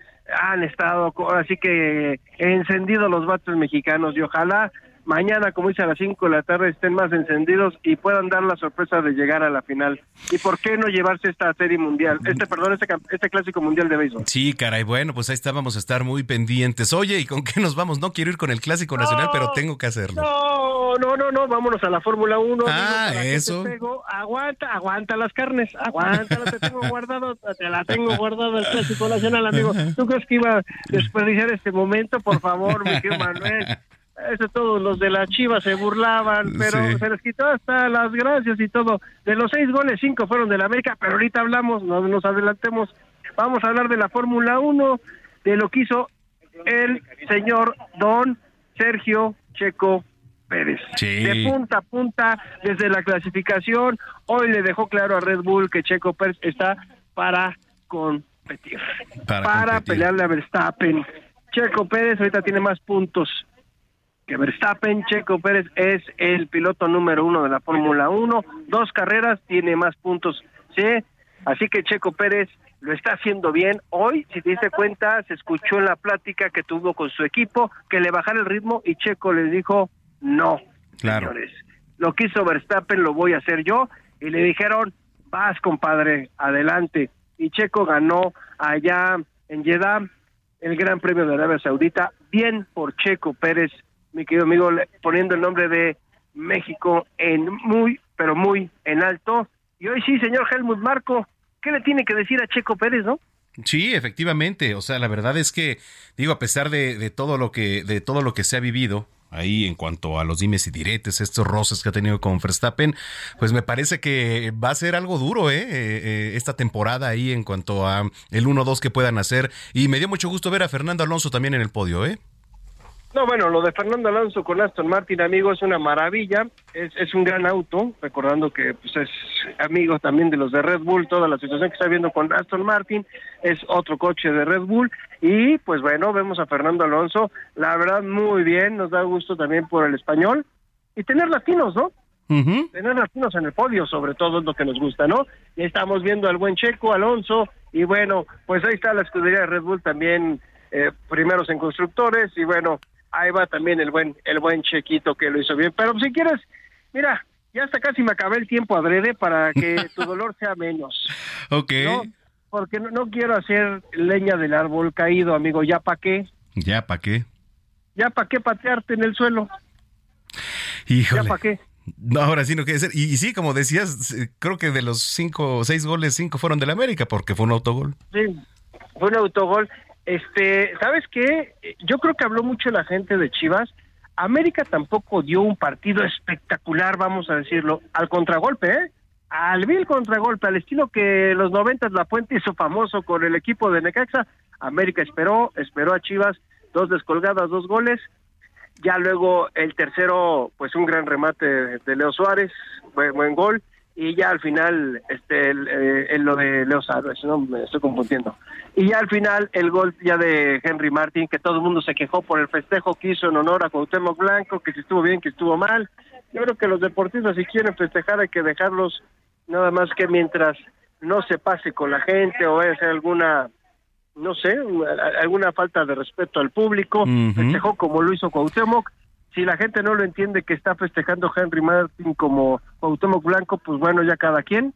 han estado, así que encendidos los bates mexicanos y ojalá mañana, como dice a las 5 de la tarde, estén más encendidos y puedan dar la sorpresa de llegar a la final. ¿Y por qué no llevarse esta serie mundial, este, perdón, este, este clásico mundial de béisbol? Sí, caray, bueno, pues ahí está, vamos a estar muy pendientes. Oye, ¿y con qué nos vamos? No quiero ir con el Clásico Nacional, pero tengo que hacerlo. No, no, no, no, vámonos a la Fórmula 1. Ah, amigo, eso. Aguanta, aguanta las carnes, aguanta, te tengo guardado, te la tengo guardado el Clásico Nacional, amigo. ¿Tú crees que iba a desperdiciar este momento? Por favor, mi querido Manuel. Eso todos los de la Chivas se burlaban, pero Sí. se les quitó hasta las gracias y todo. De los seis goles, cinco fueron de la América, pero ahorita hablamos, no nos adelantemos. Vamos a hablar de la Fórmula 1, de lo que hizo el señor Don Sergio Checo Pérez. Sí. De punta a punta, desde la clasificación, hoy le dejó claro a Red Bull que Checo Pérez está para competir, Para para, competir. pelearle a Verstappen. Checo Pérez ahorita tiene más puntos que Verstappen. Checo Pérez es el piloto número uno de la Fórmula 1. Dos carreras, tiene más puntos. Sí, así que Checo Pérez lo está haciendo bien. Hoy, si te diste cuenta, se escuchó en la plática que tuvo con su equipo que le bajara el ritmo y Checo les dijo no. Claro. Señores, lo que hizo Verstappen lo voy a hacer yo y le dijeron vas compadre, adelante. Y Checo ganó allá en Jeddah el Gran Premio de Arabia Saudita, bien por Checo Pérez, mi querido amigo, poniendo el nombre de México en muy, pero muy en alto. Y hoy sí, señor Helmut Marco, ¿qué le tiene que decir a Checo Pérez, no? Sí, efectivamente. O sea, la verdad es que, digo, a pesar de, de, todo lo que, de todo lo que se ha vivido ahí en cuanto a los dimes y diretes, estos roces que ha tenido con Verstappen, pues me parece que va a ser algo duro, ¿eh? eh, eh esta temporada ahí en cuanto a el 1-2 que puedan hacer. Y me dio mucho gusto ver a Fernando Alonso también en el podio, ¿eh? No, bueno, lo de Fernando Alonso con Aston Martin, amigo, es una maravilla. Es, es un gran auto, recordando que pues, es amigo también de los de Red Bull, toda la situación que está viendo con Aston Martin, es otro coche de Red Bull. Y pues bueno, vemos a Fernando Alonso, la verdad, muy bien, nos da gusto también por el español. Y tener latinos, ¿no? Tener latinos en el podio, sobre todo, es lo que nos gusta, ¿no? Y estamos viendo al buen Checo, Alonso, y bueno, pues ahí está la escudería de Red Bull también, eh, primeros en constructores, y bueno, ahí va también el buen el buen Chequito que lo hizo bien. Pero si quieres, mira, ya hasta casi me acabé el tiempo adrede para que tu dolor sea menos. Ok. Porque no, no, quiero hacer leña del árbol caído, amigo. ¿Ya para qué? ¿Ya para qué? ¿Ya para qué patearte en el suelo? Híjole. ¿Ya para qué? No, ahora sí no quiere ser. Y, y, sí, como decías, creo que de los cinco seis goles, cinco fueron del América porque fue un autogol. Sí, fue un autogol. Este, ¿sabes qué? Yo creo que habló mucho la gente de Chivas. América tampoco dio un partido espectacular, vamos a decirlo, al contragolpe, ¿eh? Al vil contragolpe, al estilo que los noventas La Puente hizo famoso con el equipo de Necaxa. América esperó, esperó a Chivas, dos descolgadas, dos goles. Ya luego el tercero, pues un gran remate de Leo Suárez, buen, buen gol y ya al final este el, eh, lo de Leo Suárez, no me estoy confundiendo. Y ya al final el gol ya de Henry Martin, que todo el mundo se quejó por el festejo que hizo en honor a Cuauhtémoc Blanco, que si estuvo bien, que estuvo mal. Yo creo que los deportistas si quieren festejar hay que dejarlos nada más que mientras no se pase con la gente o vaya a ser alguna no sé, alguna falta de respeto al público, festejó como lo hizo Cuauhtémoc, si la gente no lo entiende que está festejando Henry Martin como Cuauhtémoc Blanco, pues bueno, ya cada quien,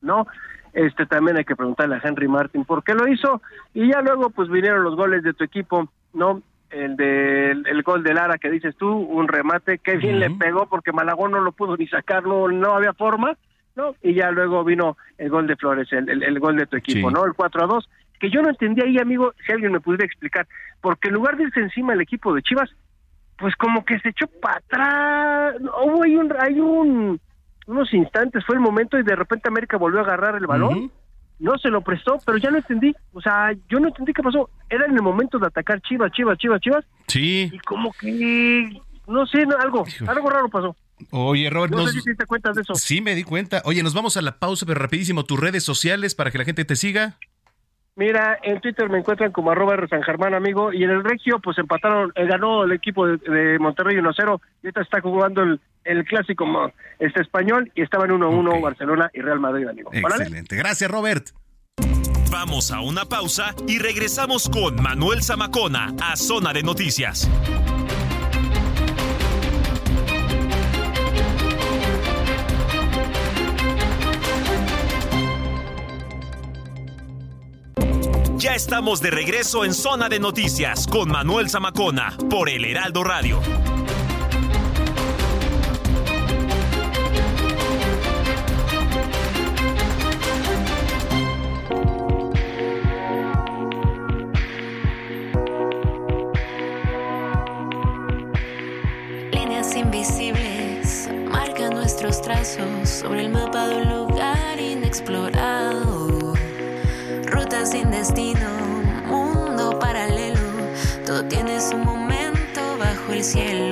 ¿no? Este también hay que preguntarle a Henry Martin por qué lo hizo y ya luego pues vinieron los goles de tu equipo, ¿no? El de el gol de Lara que dices tú, un remate que bien le pegó porque Malagón no lo pudo ni sacar, no, no había forma, ¿no? Y ya luego vino el gol de Flores, el, el, gol de tu equipo, ¿no? El 4 a 2, que yo no entendía ahí, amigo, si alguien me pudiera explicar, porque en lugar de irse encima el equipo de Chivas, pues como que se echó para atrás. Hubo ahí un, hay un, unos instantes, fue el momento y de repente América volvió a agarrar el balón. No se lo prestó, pero ya no entendí. O sea, yo no entendí qué pasó. Era en el momento de atacar Chivas, Chivas, Chivas, Chivas. Sí. Y como que, no sé, algo, algo raro pasó. Oye, Robert, no sé si te cuentas de eso. Sí, me di cuenta. Oye, nos vamos a la pausa, pero rapidísimo, tus redes sociales para que la gente te siga. Mira, en Twitter me encuentran como arroba San Germán, amigo, y en el Regio, pues empataron, eh, ganó el equipo de, Monterrey 1-0, y ahorita está jugando el, el clásico este español, y estaban 1-1 Barcelona y Real Madrid, amigo. Excelente. Gracias, Robert. Vamos a una pausa y regresamos con Manuel Zamacona a Zona de Noticias. Ya estamos de regreso en Zona de Noticias con Manuel Zamacona por El Heraldo Radio. Líneas invisibles marcan nuestros trazos sobre el mapa de un lugar inexplorado sin destino, mundo paralelo, todo tiene su momento bajo el cielo.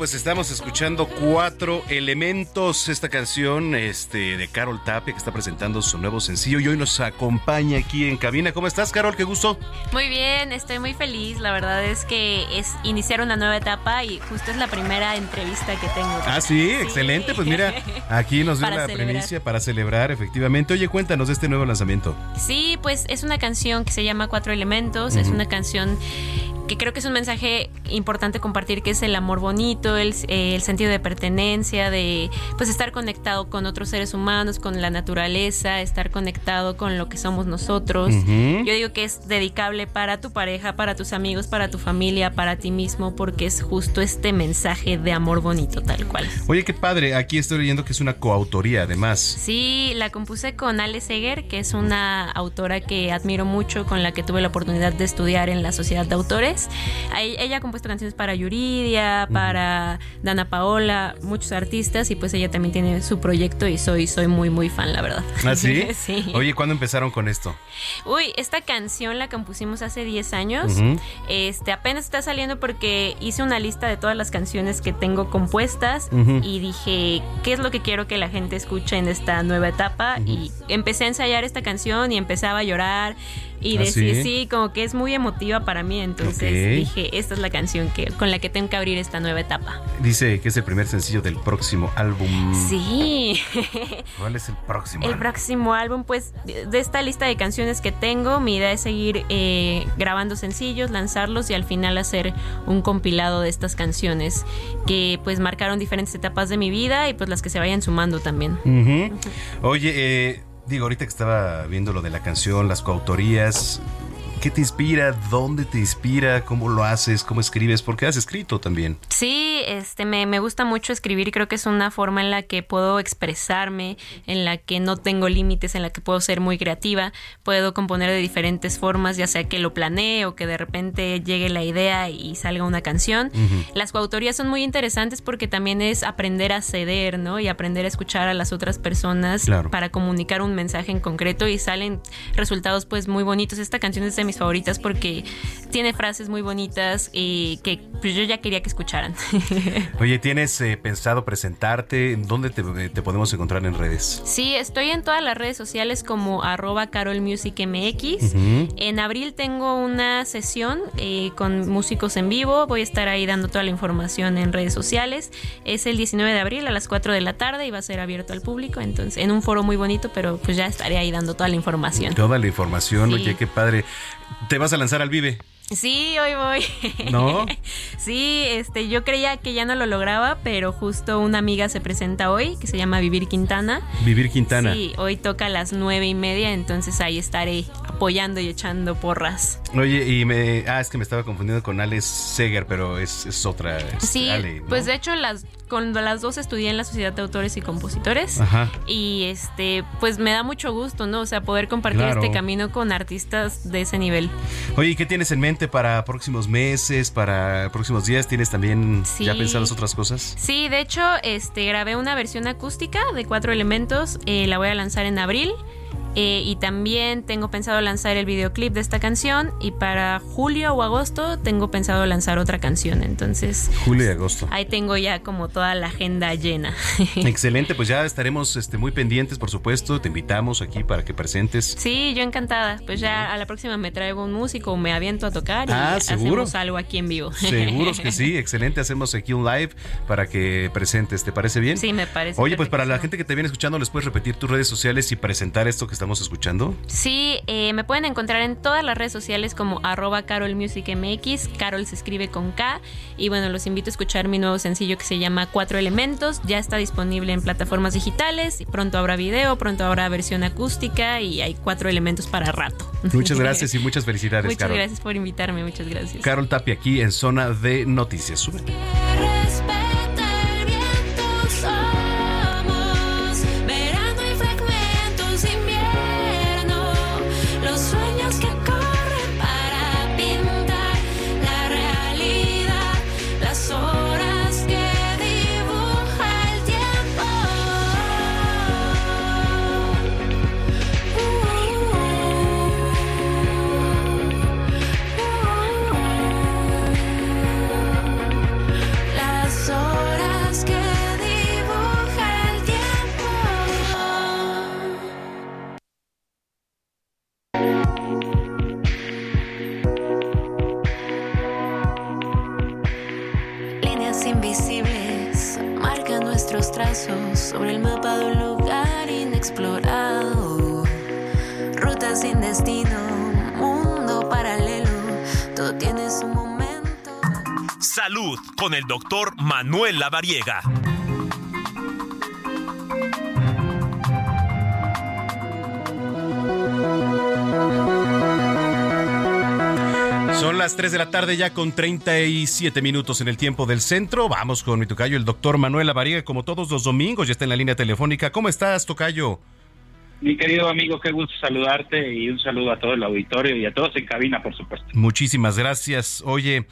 Pues estamos escuchando cuatro elementos. Esta canción este, de Carol Tapia, que está presentando su nuevo sencillo y hoy nos acompaña aquí en cabina. ¿Cómo estás, Carol? Qué gusto. Muy bien, estoy muy feliz. La verdad es que es iniciar una nueva etapa y justo es la primera entrevista que tengo. Ah, sí, excelente. Pues mira, aquí nos dio la primicia para celebrar, efectivamente. Oye, cuéntanos de este nuevo lanzamiento. Sí, pues es una canción que se llama Cuatro Elementos. Es una canción que creo que es un mensaje importante compartir, que es el amor bonito, el, el, sentido de pertenencia, de pues estar conectado con otros seres humanos, con la naturaleza, estar conectado con lo que somos nosotros. Yo digo que es dedicable para tu pareja, para tus amigos, para tu familia, para ti mismo, porque es justo este mensaje de amor bonito, tal cual. Oye, qué padre, aquí estoy leyendo que es una coautoría además. Sí, la compuse con Ale Seger, que es una autora que admiro mucho, con la que tuve la oportunidad de estudiar en la Sociedad de Autores ella ha compuesto canciones para Yuridia, para Dana Paola, muchos artistas y pues ella también tiene su proyecto y soy, soy muy, muy fan, la verdad. ¿Ah, sí? sí. Oye, ¿cuándo empezaron con esto? Uy, esta canción la compusimos hace 10 años. Este, apenas está saliendo porque hice una lista de todas las canciones que tengo compuestas y dije, ¿qué es lo que quiero que la gente escuche en esta nueva etapa? Y empecé a ensayar esta canción y empezaba a llorar y ¿Ah, decir, sí? sí? como que es muy emotiva para mí, entonces dije, esta es la canción que con la que tengo que abrir esta nueva etapa. Dice que es el primer sencillo del próximo álbum. Sí. ¿Cuál es el próximo? El álbum? próximo álbum, pues de esta lista de canciones que tengo, mi idea es seguir eh, grabando sencillos, lanzarlos y al final hacer un compilado de estas canciones que pues marcaron diferentes etapas de mi vida y pues las que se vayan sumando también. Oye, eh, digo, ahorita que estaba viendo lo de la canción, las coautorías, ¿qué te inspira? ¿Dónde te inspira? ¿Cómo lo haces? ¿Cómo escribes? Porque has escrito también. Sí, este, me, me gusta mucho escribir. Creo que es una forma en la que puedo expresarme, en la que no tengo límites, en la que puedo ser muy creativa. Puedo componer de diferentes formas, ya sea que lo planee o que de repente llegue la idea y salga una canción. Las coautorías son muy interesantes porque también es aprender a ceder, ¿no? Y aprender a escuchar a las otras personas Claro. para comunicar un mensaje en concreto y salen resultados pues muy bonitos. Esta canción es de mis favoritas porque tiene frases muy bonitas y que pues, yo ya quería que escucharan. Oye, ¿tienes eh, pensado presentarte? ¿Dónde te, te podemos encontrar en redes? Sí, estoy en todas las redes sociales como arroba carolmusicmx. Ujú. En abril tengo una sesión eh, con músicos en vivo. Voy a estar ahí dando toda la información en redes sociales. Es el 19 de abril a las 4 de la tarde y va a ser abierto al público. Entonces, en un foro muy bonito, pero pues ya estaré ahí dando toda la información. Toda la información, Sí. oye, qué padre. ¿Te vas a lanzar al Vive? Sí, hoy voy. ¿No? Sí, este, yo creía que ya no lo lograba, pero justo una amiga se presenta hoy, que se llama Vivir Quintana. Vivir Quintana. Sí, hoy toca a las nueve y media, entonces ahí estaré apoyando y echando porras. Oye, y me. Ah, es que me estaba confundiendo con Alex Seger, pero es, es otra. es Sí, Ale, ¿no? pues de hecho las cuando las dos estudié en la Sociedad de Autores y Compositores Ajá. y este pues me da mucho gusto, ¿no? O sea, poder compartir Claro. este camino con artistas de ese nivel. Oye, ¿y qué tienes en mente para próximos meses, para próximos días? ¿Tienes también Sí. ya pensadas otras cosas? Sí, de hecho, este grabé una versión acústica de cuatro elementos, eh, la voy a lanzar en abril. Eh, y también tengo pensado lanzar el videoclip de esta canción y para julio o agosto tengo pensado lanzar otra canción. Entonces, Julio y agosto. ahí tengo ya como toda la agenda llena. Excelente, pues ya estaremos este, muy pendientes, por supuesto. Te invitamos aquí para que presentes. Sí, yo encantada. Pues ya a la próxima me traigo un músico, me aviento a tocar y Ah, ¿seguro? hacemos algo aquí en vivo. Seguros que sí, excelente. Hacemos aquí un live para que presentes. ¿Te parece bien? Sí, me parece Oye, pues para la gente que te viene escuchando, ¿les puedes repetir tus redes sociales y presentar esto que estamos escuchando? Sí, eh, me pueden encontrar en todas las redes sociales como arroba carolmusicmx, Carol se escribe con K, y bueno, los invito a escuchar mi nuevo sencillo que se llama Cuatro Elementos, ya está disponible en plataformas digitales, y pronto habrá video, pronto habrá versión acústica y hay cuatro elementos para rato. Muchas gracias y muchas felicidades, Muchas Carol. gracias por invitarme, muchas gracias. Carol Tapia aquí en Zona de Noticias. Sube. Salud con el doctor Manuel Lavariega. Son las 3 de la tarde ya con 37 minutos en el tiempo del centro. Vamos con mi tocayo, el doctor Manuel Lavariega, como todos los domingos, ya está en la línea telefónica. ¿Cómo estás, tocayo? Mi querido amigo, qué gusto saludarte y un saludo a todo el auditorio y a todos en cabina, por supuesto. Muchísimas gracias. Oye,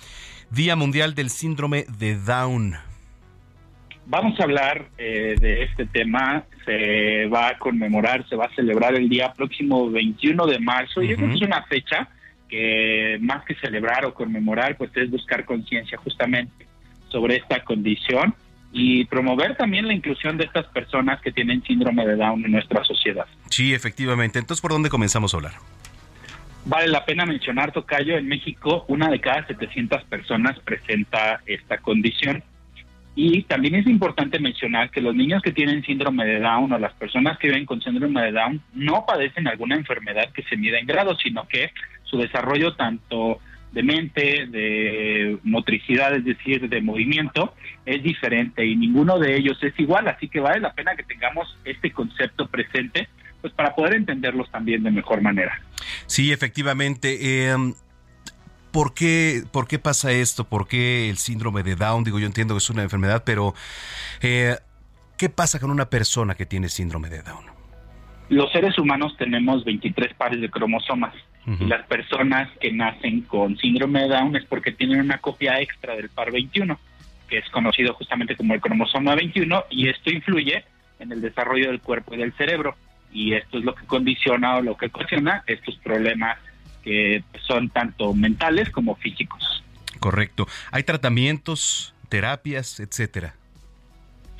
Día Mundial del Síndrome de Down. Vamos a hablar eh, de este tema. Se va a conmemorar, se va a celebrar el día próximo 21 de marzo y esa es una fecha que más que celebrar o conmemorar, pues es buscar conciencia justamente sobre esta condición y promover también la inclusión de estas personas que tienen síndrome de Down en nuestra sociedad. Sí, efectivamente. Entonces, ¿por dónde comenzamos a hablar? Vale la pena mencionar, Tocayo, en México una de cada 700 personas presenta esta condición. Y también es importante mencionar que los niños que tienen síndrome de Down o las personas que viven con síndrome de Down no padecen alguna enfermedad que se mida en grado, sino que su desarrollo tanto de mente, de motricidad, es decir, de movimiento, es diferente y ninguno de ellos es igual, así que vale la pena que tengamos este concepto presente, pues para poder entenderlos también de mejor manera. Sí, efectivamente. Eh, ¿Por qué, ¿Por qué pasa esto? ¿Por qué el síndrome de Down? Digo, yo entiendo que es una enfermedad, pero eh, ¿qué pasa con una persona que tiene síndrome de Down? Los seres humanos tenemos 23 pares de cromosomas y las personas que nacen con síndrome de Down es porque tienen una copia extra del par 21, que es conocido justamente como el cromosoma 21 y esto influye en el desarrollo del cuerpo y del cerebro y esto es lo que condiciona o lo que ocasiona estos problemas que son tanto mentales como físicos. Correcto. ¿Hay tratamientos, terapias, etcétera?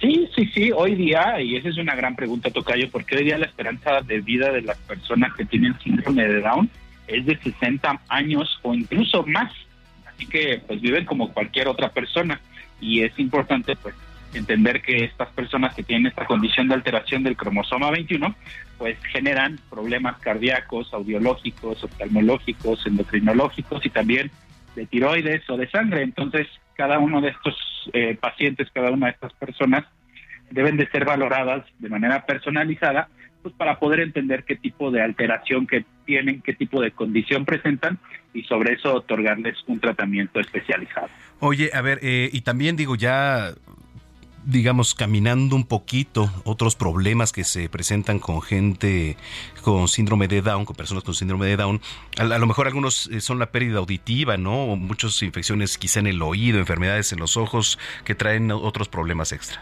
Sí, sí, sí, hoy día, y esa es una gran pregunta, Tocayo, porque hoy día la esperanza de vida de las personas que tienen síndrome de Down es de 60 años o incluso más. Así que pues viven como cualquier otra persona y es importante pues entender que estas personas que tienen esta condición de alteración del cromosoma 21 pues generan problemas cardíacos, audiológicos, oftalmológicos, endocrinológicos y también de tiroides o de sangre. Entonces, cada uno de estos eh, pacientes, cada una de estas personas deben de ser valoradas de manera personalizada pues para poder entender qué tipo de alteración que tienen, qué tipo de condición presentan y sobre eso otorgarles un tratamiento especializado. Oye, a ver, eh, y también digo, ya digamos, caminando un poquito otros problemas que se presentan con gente con síndrome de Down, con personas con síndrome de Down. A, lo mejor algunos eh, son la pérdida auditiva, ¿no? O muchas infecciones quizá en el oído, enfermedades en los ojos que traen otros problemas extra.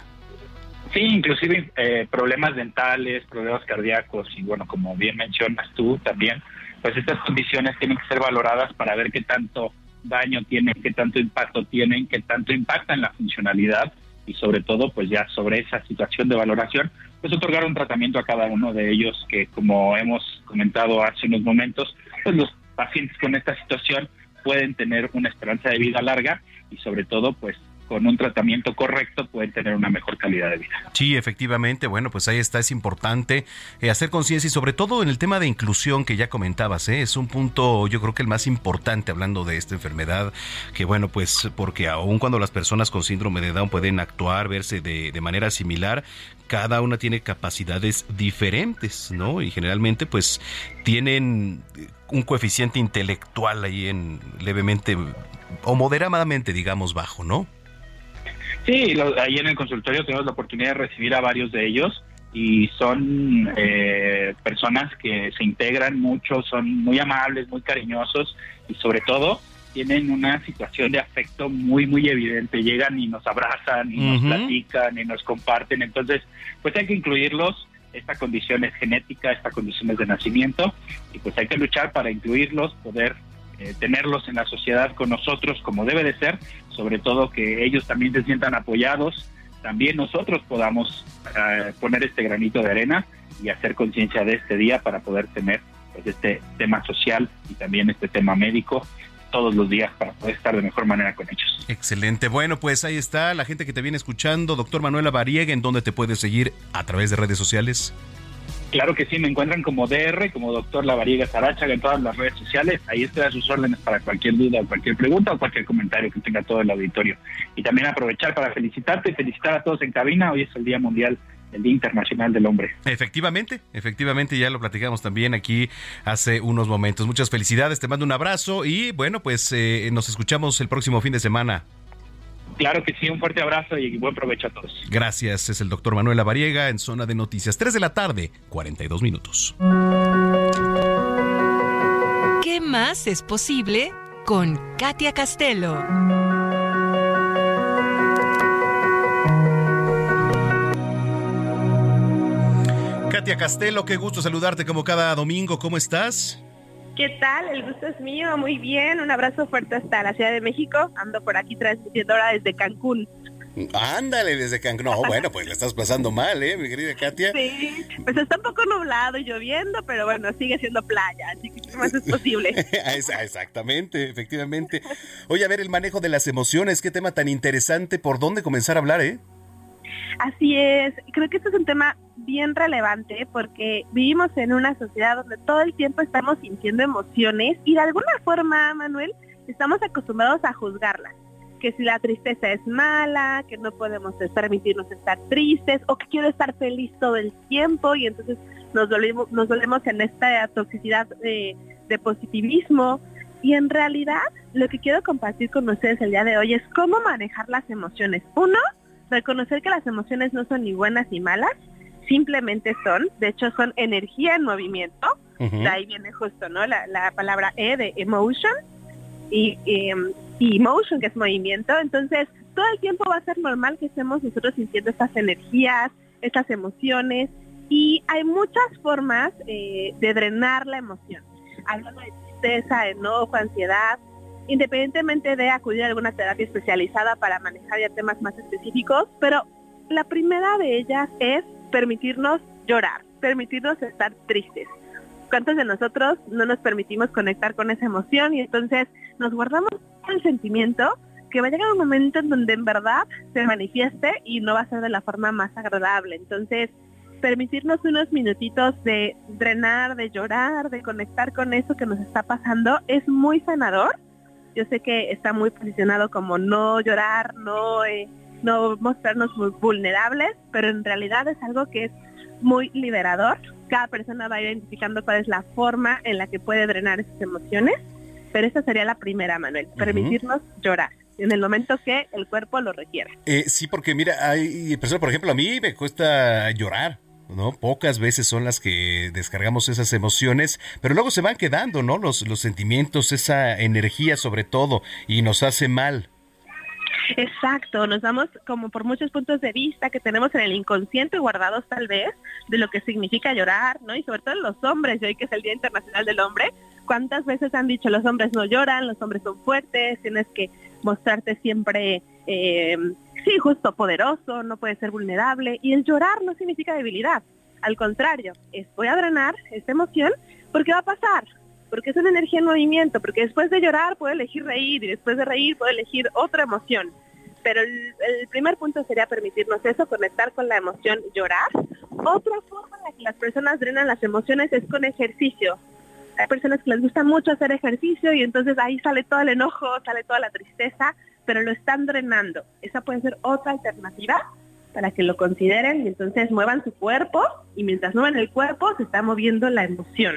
Sí, inclusive eh, problemas dentales, problemas cardíacos y bueno, como bien mencionas tú también, pues estas condiciones tienen que ser valoradas para ver qué tanto daño tienen, qué tanto impacto tienen, qué tanto impactan la funcionalidad y sobre todo pues ya sobre esa situación de valoración pues otorgar un tratamiento a cada uno de ellos que como hemos comentado hace unos momentos pues los pacientes con esta situación pueden tener una esperanza de vida larga y sobre todo pues con un tratamiento correcto pueden tener una mejor calidad de vida. Sí, efectivamente, bueno, pues ahí está, es importante eh, hacer conciencia y sobre todo en el tema de inclusión que ya comentabas, ¿eh? es un punto yo creo que el más importante hablando de esta enfermedad, que bueno, pues porque aun cuando las personas con síndrome de Down pueden actuar, verse de, de manera similar, cada una tiene capacidades diferentes, ¿no? Y generalmente pues tienen un coeficiente intelectual ahí en levemente o moderadamente, digamos, bajo, ¿no? Sí, ahí en el consultorio tenemos la oportunidad de recibir a varios de ellos y son eh, personas que se integran mucho, son muy amables, muy cariñosos y sobre todo tienen una situación de afecto muy, muy evidente. Llegan y nos abrazan y nos platican y nos comparten. Entonces, pues hay que incluirlos. Esta condición es genética, esta condición es de nacimiento y pues hay que luchar para incluirlos, poder eh, tenerlos en la sociedad con nosotros como debe de ser, sobre todo que ellos también se sientan apoyados, también nosotros podamos eh, poner este granito de arena y hacer conciencia de este día para poder tener pues, este tema social y también este tema médico todos los días para poder estar de mejor manera con ellos. Excelente. Bueno, pues ahí está la gente que te viene escuchando. Doctor Manuela Variega, ¿en dónde te puedes seguir a través de redes sociales? Claro que sí, me encuentran como DR, como doctor Lavariega Sarachaga en todas las redes sociales. Ahí estoy a sus órdenes para cualquier duda, cualquier pregunta o cualquier comentario que tenga todo el auditorio. Y también aprovechar para felicitarte y felicitar a todos en cabina. Hoy es el Día Mundial el Día Internacional del Hombre. Efectivamente, efectivamente, ya lo platicamos también aquí hace unos momentos. Muchas felicidades, te mando un abrazo y bueno, pues eh, nos escuchamos el próximo fin de semana. Claro que sí, un fuerte abrazo y buen provecho a todos. Gracias, es el doctor Manuel Variega en Zona de Noticias, 3 de la tarde, 42 minutos. ¿Qué más es posible con Katia Castelo? Katia Castelo, qué gusto saludarte como cada domingo, ¿cómo estás? ¿Qué tal? El gusto es mío, muy bien. Un abrazo fuerte hasta la Ciudad de México. Ando por aquí transmitiendo ahora desde Cancún. Ándale, desde Cancún. No, bueno, pues le estás pasando mal, ¿eh, mi querida Katia? Sí, pues está un poco nublado y lloviendo, pero bueno, sigue siendo playa, así que ¿qué más es posible? Exactamente, efectivamente. Oye, a ver, el manejo de las emociones, qué tema tan interesante. ¿Por dónde comenzar a hablar, eh? Así es, creo que este es un tema bien relevante porque vivimos en una sociedad donde todo el tiempo estamos sintiendo emociones y de alguna forma, Manuel, estamos acostumbrados a juzgarlas. Que si la tristeza es mala, que no podemos permitirnos estar tristes o que quiero estar feliz todo el tiempo y entonces nos dolemos, nos dolemos en esta toxicidad de, de positivismo. Y en realidad lo que quiero compartir con ustedes el día de hoy es cómo manejar las emociones. Uno, reconocer que las emociones no son ni buenas ni malas, simplemente son, de hecho son energía en movimiento, de ahí viene justo ¿no? la, palabra E de emotion y, y, emotion que es movimiento, entonces todo el tiempo va a ser normal que estemos nosotros sintiendo estas energías, estas emociones y hay muchas formas eh, de drenar la emoción, hablando de tristeza, enojo, ansiedad, independientemente de acudir a alguna terapia especializada para manejar ya temas más específicos, pero la primera de ellas es permitirnos llorar, permitirnos estar tristes. ¿Cuántos de nosotros no nos permitimos conectar con esa emoción y entonces nos guardamos el sentimiento que va a llegar un momento en donde en verdad se manifieste y no va a ser de la forma más agradable? Entonces, permitirnos unos minutitos de drenar, de llorar, de conectar con eso que nos está pasando es muy sanador yo sé que está muy posicionado como no llorar, no, eh, no mostrarnos muy vulnerables, pero en realidad es algo que es muy liberador. Cada persona va identificando cuál es la forma en la que puede drenar esas emociones, pero esa sería la primera, Manuel, permitirnos llorar en el momento que el cuerpo lo requiera. Eh, sí, porque mira, hay personas, por ejemplo, a mí me cuesta llorar. ¿No? Pocas veces son las que descargamos esas emociones, pero luego se van quedando, ¿no? Los, los sentimientos, esa energía sobre todo, y nos hace mal. Exacto, nos damos como por muchos puntos de vista que tenemos en el inconsciente guardados tal vez de lo que significa llorar, ¿no? Y sobre todo los hombres, hoy que es el Día Internacional del Hombre, ¿cuántas veces han dicho los hombres no lloran, los hombres son fuertes, tienes que mostrarte siempre eh, sí, justo poderoso, no puede ser vulnerable. Y el llorar no significa debilidad. Al contrario, es voy a drenar esta emoción porque va a pasar, porque es una energía en movimiento, porque después de llorar puedo elegir reír y después de reír puedo elegir otra emoción. Pero el, el primer punto sería permitirnos eso, conectar con la emoción, llorar. Otra forma en la que las personas drenan las emociones es con ejercicio. Hay personas que les gusta mucho hacer ejercicio y entonces ahí sale todo el enojo, sale toda la tristeza pero lo están drenando. Esa puede ser otra alternativa para que lo consideren y entonces muevan su cuerpo y mientras mueven el cuerpo se está moviendo la emoción.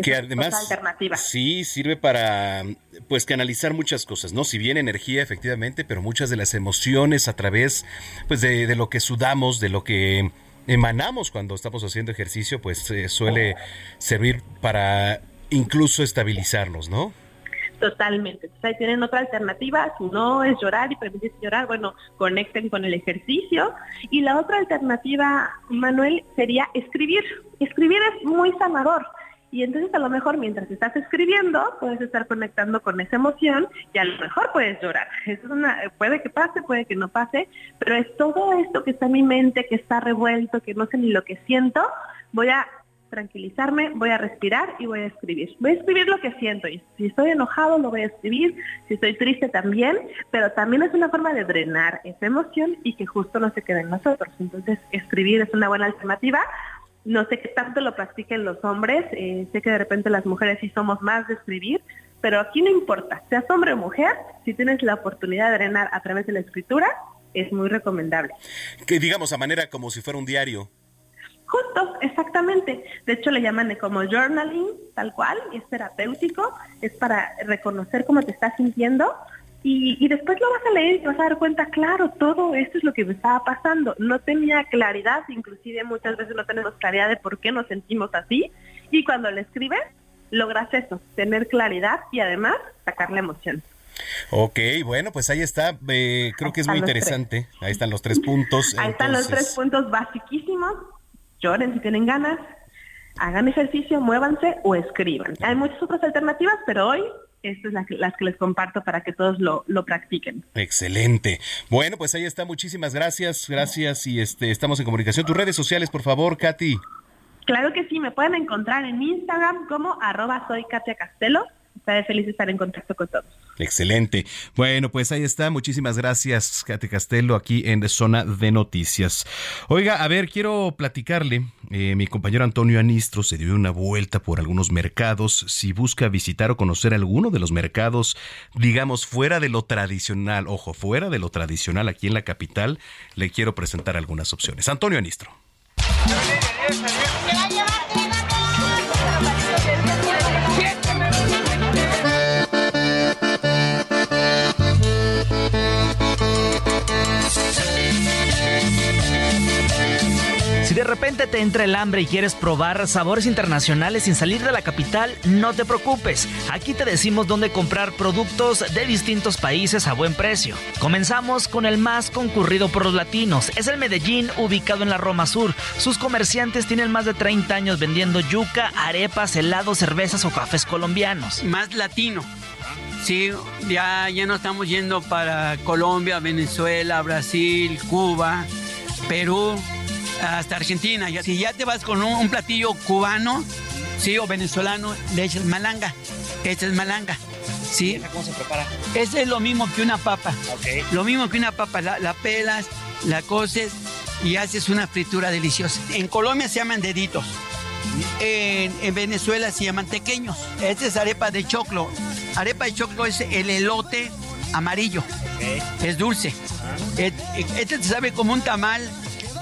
que además alternativa. sí sirve para pues canalizar muchas cosas, ¿no? Si bien energía efectivamente, pero muchas de las emociones a través pues de, lo que sudamos, de lo que emanamos cuando estamos haciendo ejercicio, pues eh, suele servir para incluso estabilizarnos, ¿no? Totalmente. Entonces tienen otra alternativa, si no es llorar y permitirse llorar, bueno, conecten con el ejercicio. Y la otra alternativa, Manuel, sería escribir. Escribir es muy sanador. Y entonces a lo mejor mientras estás escribiendo puedes estar conectando con esa emoción y a lo mejor puedes llorar. es una, puede que pase, puede que no pase, pero es todo esto que está en mi mente, que está revuelto, que no sé ni lo que siento, voy a tranquilizarme, voy a respirar y voy a escribir. Voy a escribir lo que siento y si estoy enojado lo voy a escribir, si estoy triste también, pero también es una forma de drenar esa emoción y que justo no se quede en nosotros. Entonces, escribir es una buena alternativa. No sé qué tanto lo practiquen los hombres, eh, sé que de repente las mujeres sí somos más de escribir, pero aquí no importa, seas hombre o mujer, si tienes la oportunidad de drenar a través de la escritura, es muy recomendable. Que digamos a manera como si fuera un diario. Justo, exactamente. De hecho, le llaman como journaling, tal cual, es terapéutico, es para reconocer cómo te estás sintiendo y, y, después lo vas a leer y te vas a dar cuenta, claro, todo esto es lo que me estaba pasando. No tenía claridad, inclusive muchas veces no tenemos claridad de por qué nos sentimos así y cuando le escribes, logras eso, tener claridad y además sacar la emoción. Ok, bueno, pues ahí está. Eh, creo que es muy interesante. Ahí están los tres puntos. Ahí están los tres puntos basiquísimos lloren si tienen ganas, hagan ejercicio, muévanse o escriban. Hay muchas otras alternativas, pero hoy estas son las que les comparto para que todos lo, lo, practiquen. Excelente. Bueno, pues ahí está. Muchísimas gracias. Gracias y este estamos en comunicación. Tus redes sociales, por favor, Katy. Claro que sí, me pueden encontrar en Instagram como arroba soy Katia Castelo. Estaré feliz de estar en contacto con todos. Excelente. Bueno, pues ahí está. Muchísimas gracias, Kate Castelo, aquí en Zona de Noticias. Oiga, a ver, quiero platicarle. Eh, mi compañero Antonio Anistro se dio una vuelta por algunos mercados. Si busca visitar o conocer alguno de los mercados, digamos, fuera de lo tradicional, ojo, fuera de lo tradicional aquí en la capital, le quiero presentar algunas opciones. Antonio Anistro. De repente te entra el hambre y quieres probar sabores internacionales sin salir de la capital, no te preocupes. Aquí te decimos dónde comprar productos de distintos países a buen precio. Comenzamos con el más concurrido por los latinos. Es el Medellín, ubicado en la Roma Sur. Sus comerciantes tienen más de 30 años vendiendo yuca, arepas, helados, cervezas o cafés colombianos. Más latino. Sí, ya, ya no estamos yendo para Colombia, Venezuela, Brasil, Cuba, Perú hasta Argentina. Si ya te vas con un, platillo cubano, sí, o venezolano, le echas malanga. Esta es malanga. ¿sí? ¿Cómo se prepara? Es lo mismo que una papa. Lo mismo que una papa. La, pelas, la coces y haces una fritura deliciosa. En Colombia se llaman deditos. En, Venezuela se llaman pequeños. Esta es arepa de choclo. Arepa de choclo es el elote amarillo. Es dulce. Este te sabe como un tamal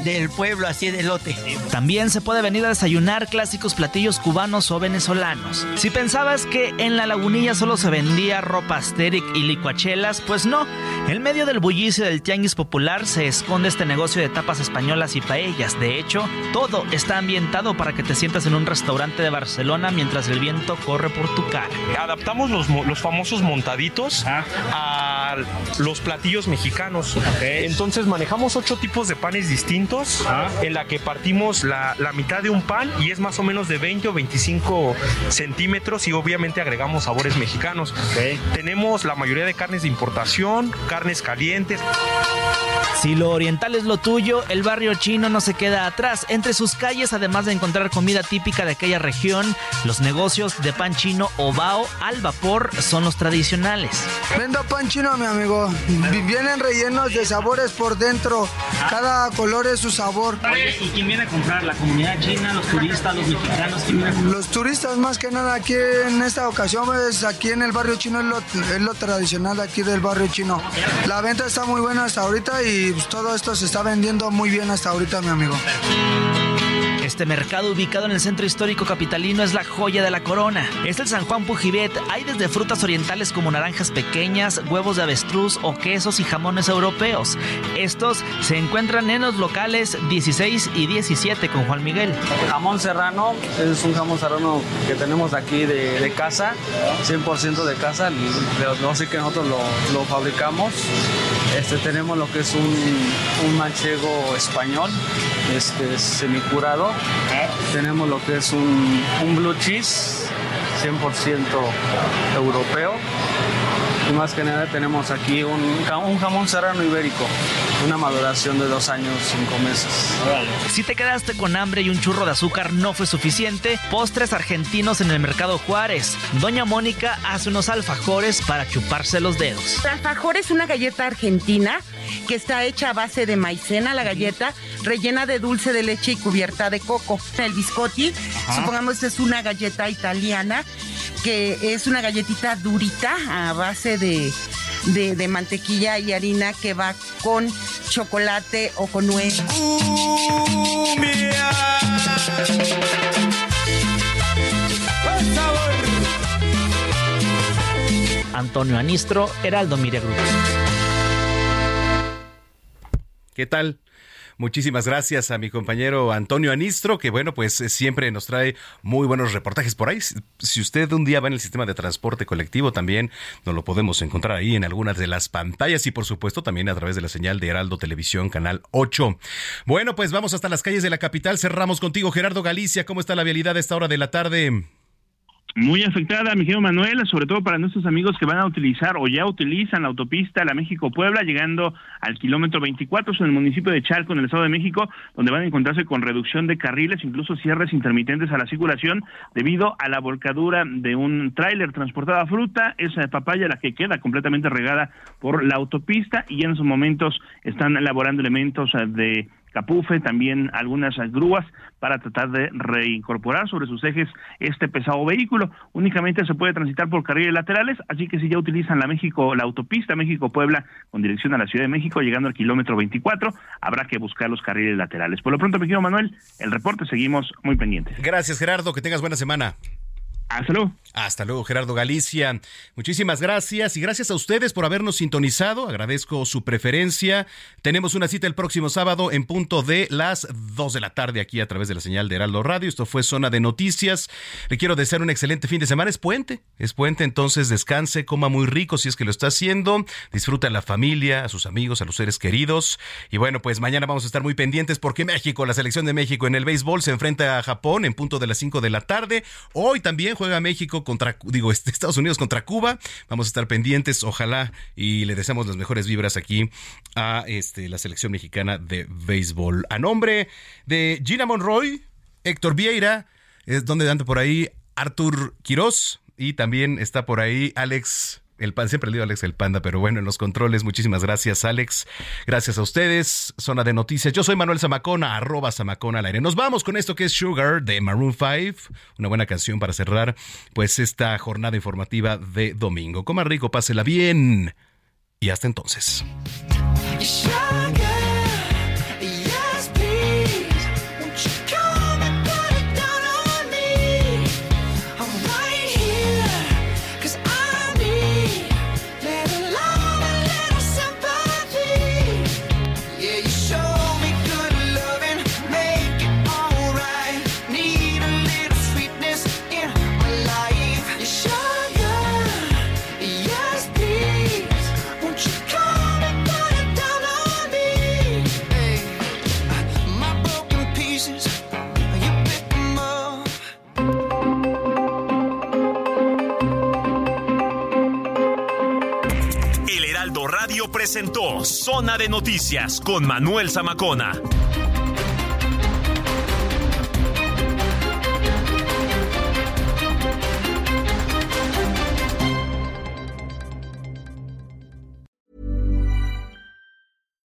del pueblo, así de lote. También se puede venir a desayunar clásicos platillos cubanos o venezolanos. Si pensabas que en la lagunilla solo se vendía ropa asteric y licuachelas, pues no. En medio del bullicio del tianguis popular se esconde este negocio de tapas españolas y paellas. De hecho, todo está ambientado para que te sientas en un restaurante de Barcelona mientras el viento corre por tu cara. Adaptamos los, los famosos montaditos a los platillos mexicanos. Entonces manejamos ocho tipos de panes distintos en la que partimos la, mitad de un pan y es más o menos de 20 o 25 centímetros y obviamente agregamos sabores mexicanos. Tenemos la mayoría de carnes de importación, carnes calientes. Si lo oriental es lo tuyo, el barrio chino no se queda atrás. Entre sus calles, además de encontrar comida típica de aquella región, los negocios de pan chino o bao al vapor son los tradicionales. Vendo pan chino, mi amigo. Vienen rellenos de sabores por dentro. Cada color es su sabor. ¿y quién viene a comprar? ¿La comunidad china, los turistas, los mexicanos? Los turistas más que nada aquí en esta ocasión, pues aquí en el barrio chino es lo, es lo tradicional aquí del barrio chino. La venta está muy buena hasta ahorita y pues, todo esto se está vendiendo muy bien hasta ahorita, mi amigo. Este mercado ubicado en el centro histórico capitalino es la joya de la corona. Es el San Juan Pujibet. Hay desde frutas orientales como naranjas pequeñas, huevos de avestruz o quesos y jamones europeos. Estos se encuentran en los locales 16 y 17 con Juan Miguel. Jamón serrano es un jamón serrano que tenemos aquí de, casa, 100% de casa. No sé que nosotros lo, fabricamos. Este, tenemos lo que es un, manchego español, este, semicurado tenemos lo que es un, blue cheese 100% europeo. Y más que nada tenemos aquí un, un jamón serrano ibérico, una maduración de dos años, cinco meses. Si te quedaste con hambre y un churro de azúcar no fue suficiente, postres argentinos en el mercado Juárez. Doña Mónica hace unos alfajores para chuparse los dedos. El alfajor es una galleta argentina que está hecha a base de maicena, la galleta, rellena de dulce de leche y cubierta de coco. El biscotti, supongamos es una galleta italiana, que es una galletita durita a base de, de, de mantequilla y harina que va con chocolate o con nuez. Antonio Anistro, Heraldo Miria Group. ¿Qué tal? Muchísimas gracias a mi compañero Antonio Anistro, que bueno, pues eh, siempre nos trae muy buenos reportajes por ahí. Si usted un día va en el sistema de transporte colectivo, también nos lo podemos encontrar ahí en algunas de las pantallas y por supuesto también a través de la señal de Heraldo Televisión, Canal 8. Bueno, pues vamos hasta las calles de la capital. Cerramos contigo, Gerardo Galicia. ¿Cómo está la vialidad a esta hora de la tarde? Muy afectada, mi querido Manuel, sobre todo para nuestros amigos que van a utilizar o ya utilizan la autopista La México-Puebla, llegando al kilómetro 24 en el municipio de Chalco, en el Estado de México, donde van a encontrarse con reducción de carriles, incluso cierres intermitentes a la circulación, debido a la volcadura de un tráiler transportada fruta, esa papaya la que queda completamente regada por la autopista y en esos momentos están elaborando elementos de Capufe, también algunas grúas para tratar de reincorporar sobre sus ejes este pesado vehículo. Únicamente se puede transitar por carriles laterales, así que si ya utilizan la México, la autopista México-Puebla con dirección a la Ciudad de México, llegando al kilómetro 24, habrá que buscar los carriles laterales. Por lo pronto, mi querido Manuel, el reporte seguimos muy pendientes. Gracias, Gerardo, que tengas buena semana. Hasta luego. Hasta luego, Gerardo Galicia. Muchísimas gracias y gracias a ustedes por habernos sintonizado. Agradezco su preferencia. Tenemos una cita el próximo sábado en punto de las 2 de la tarde aquí a través de la señal de Heraldo Radio. Esto fue Zona de Noticias. Le quiero desear un excelente fin de semana. Es puente, es puente, entonces descanse, coma muy rico si es que lo está haciendo. Disfruta a la familia, a sus amigos, a los seres queridos. Y bueno, pues mañana vamos a estar muy pendientes porque México, la selección de México en el béisbol se enfrenta a Japón en punto de las 5 de la tarde. Hoy también juega México contra, digo, este, Estados Unidos contra Cuba. Vamos a estar pendientes, ojalá, y le deseamos las mejores vibras aquí a este, la selección mexicana de béisbol. A nombre de Gina Monroy, Héctor Vieira, es donde anda por ahí Artur Quiroz y también está por ahí Alex el pan, siempre le digo Alex el Panda, pero bueno, en los controles, muchísimas gracias, Alex. Gracias a ustedes. Zona de noticias. Yo soy Manuel Zamacona, arroba Zamacona al aire. Nos vamos con esto que es Sugar de Maroon 5. Una buena canción para cerrar, pues, esta jornada informativa de domingo. Coma rico, pásela bien. Y hasta entonces. Presentó Zona de Noticias con Manuel Zamacona.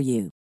for you.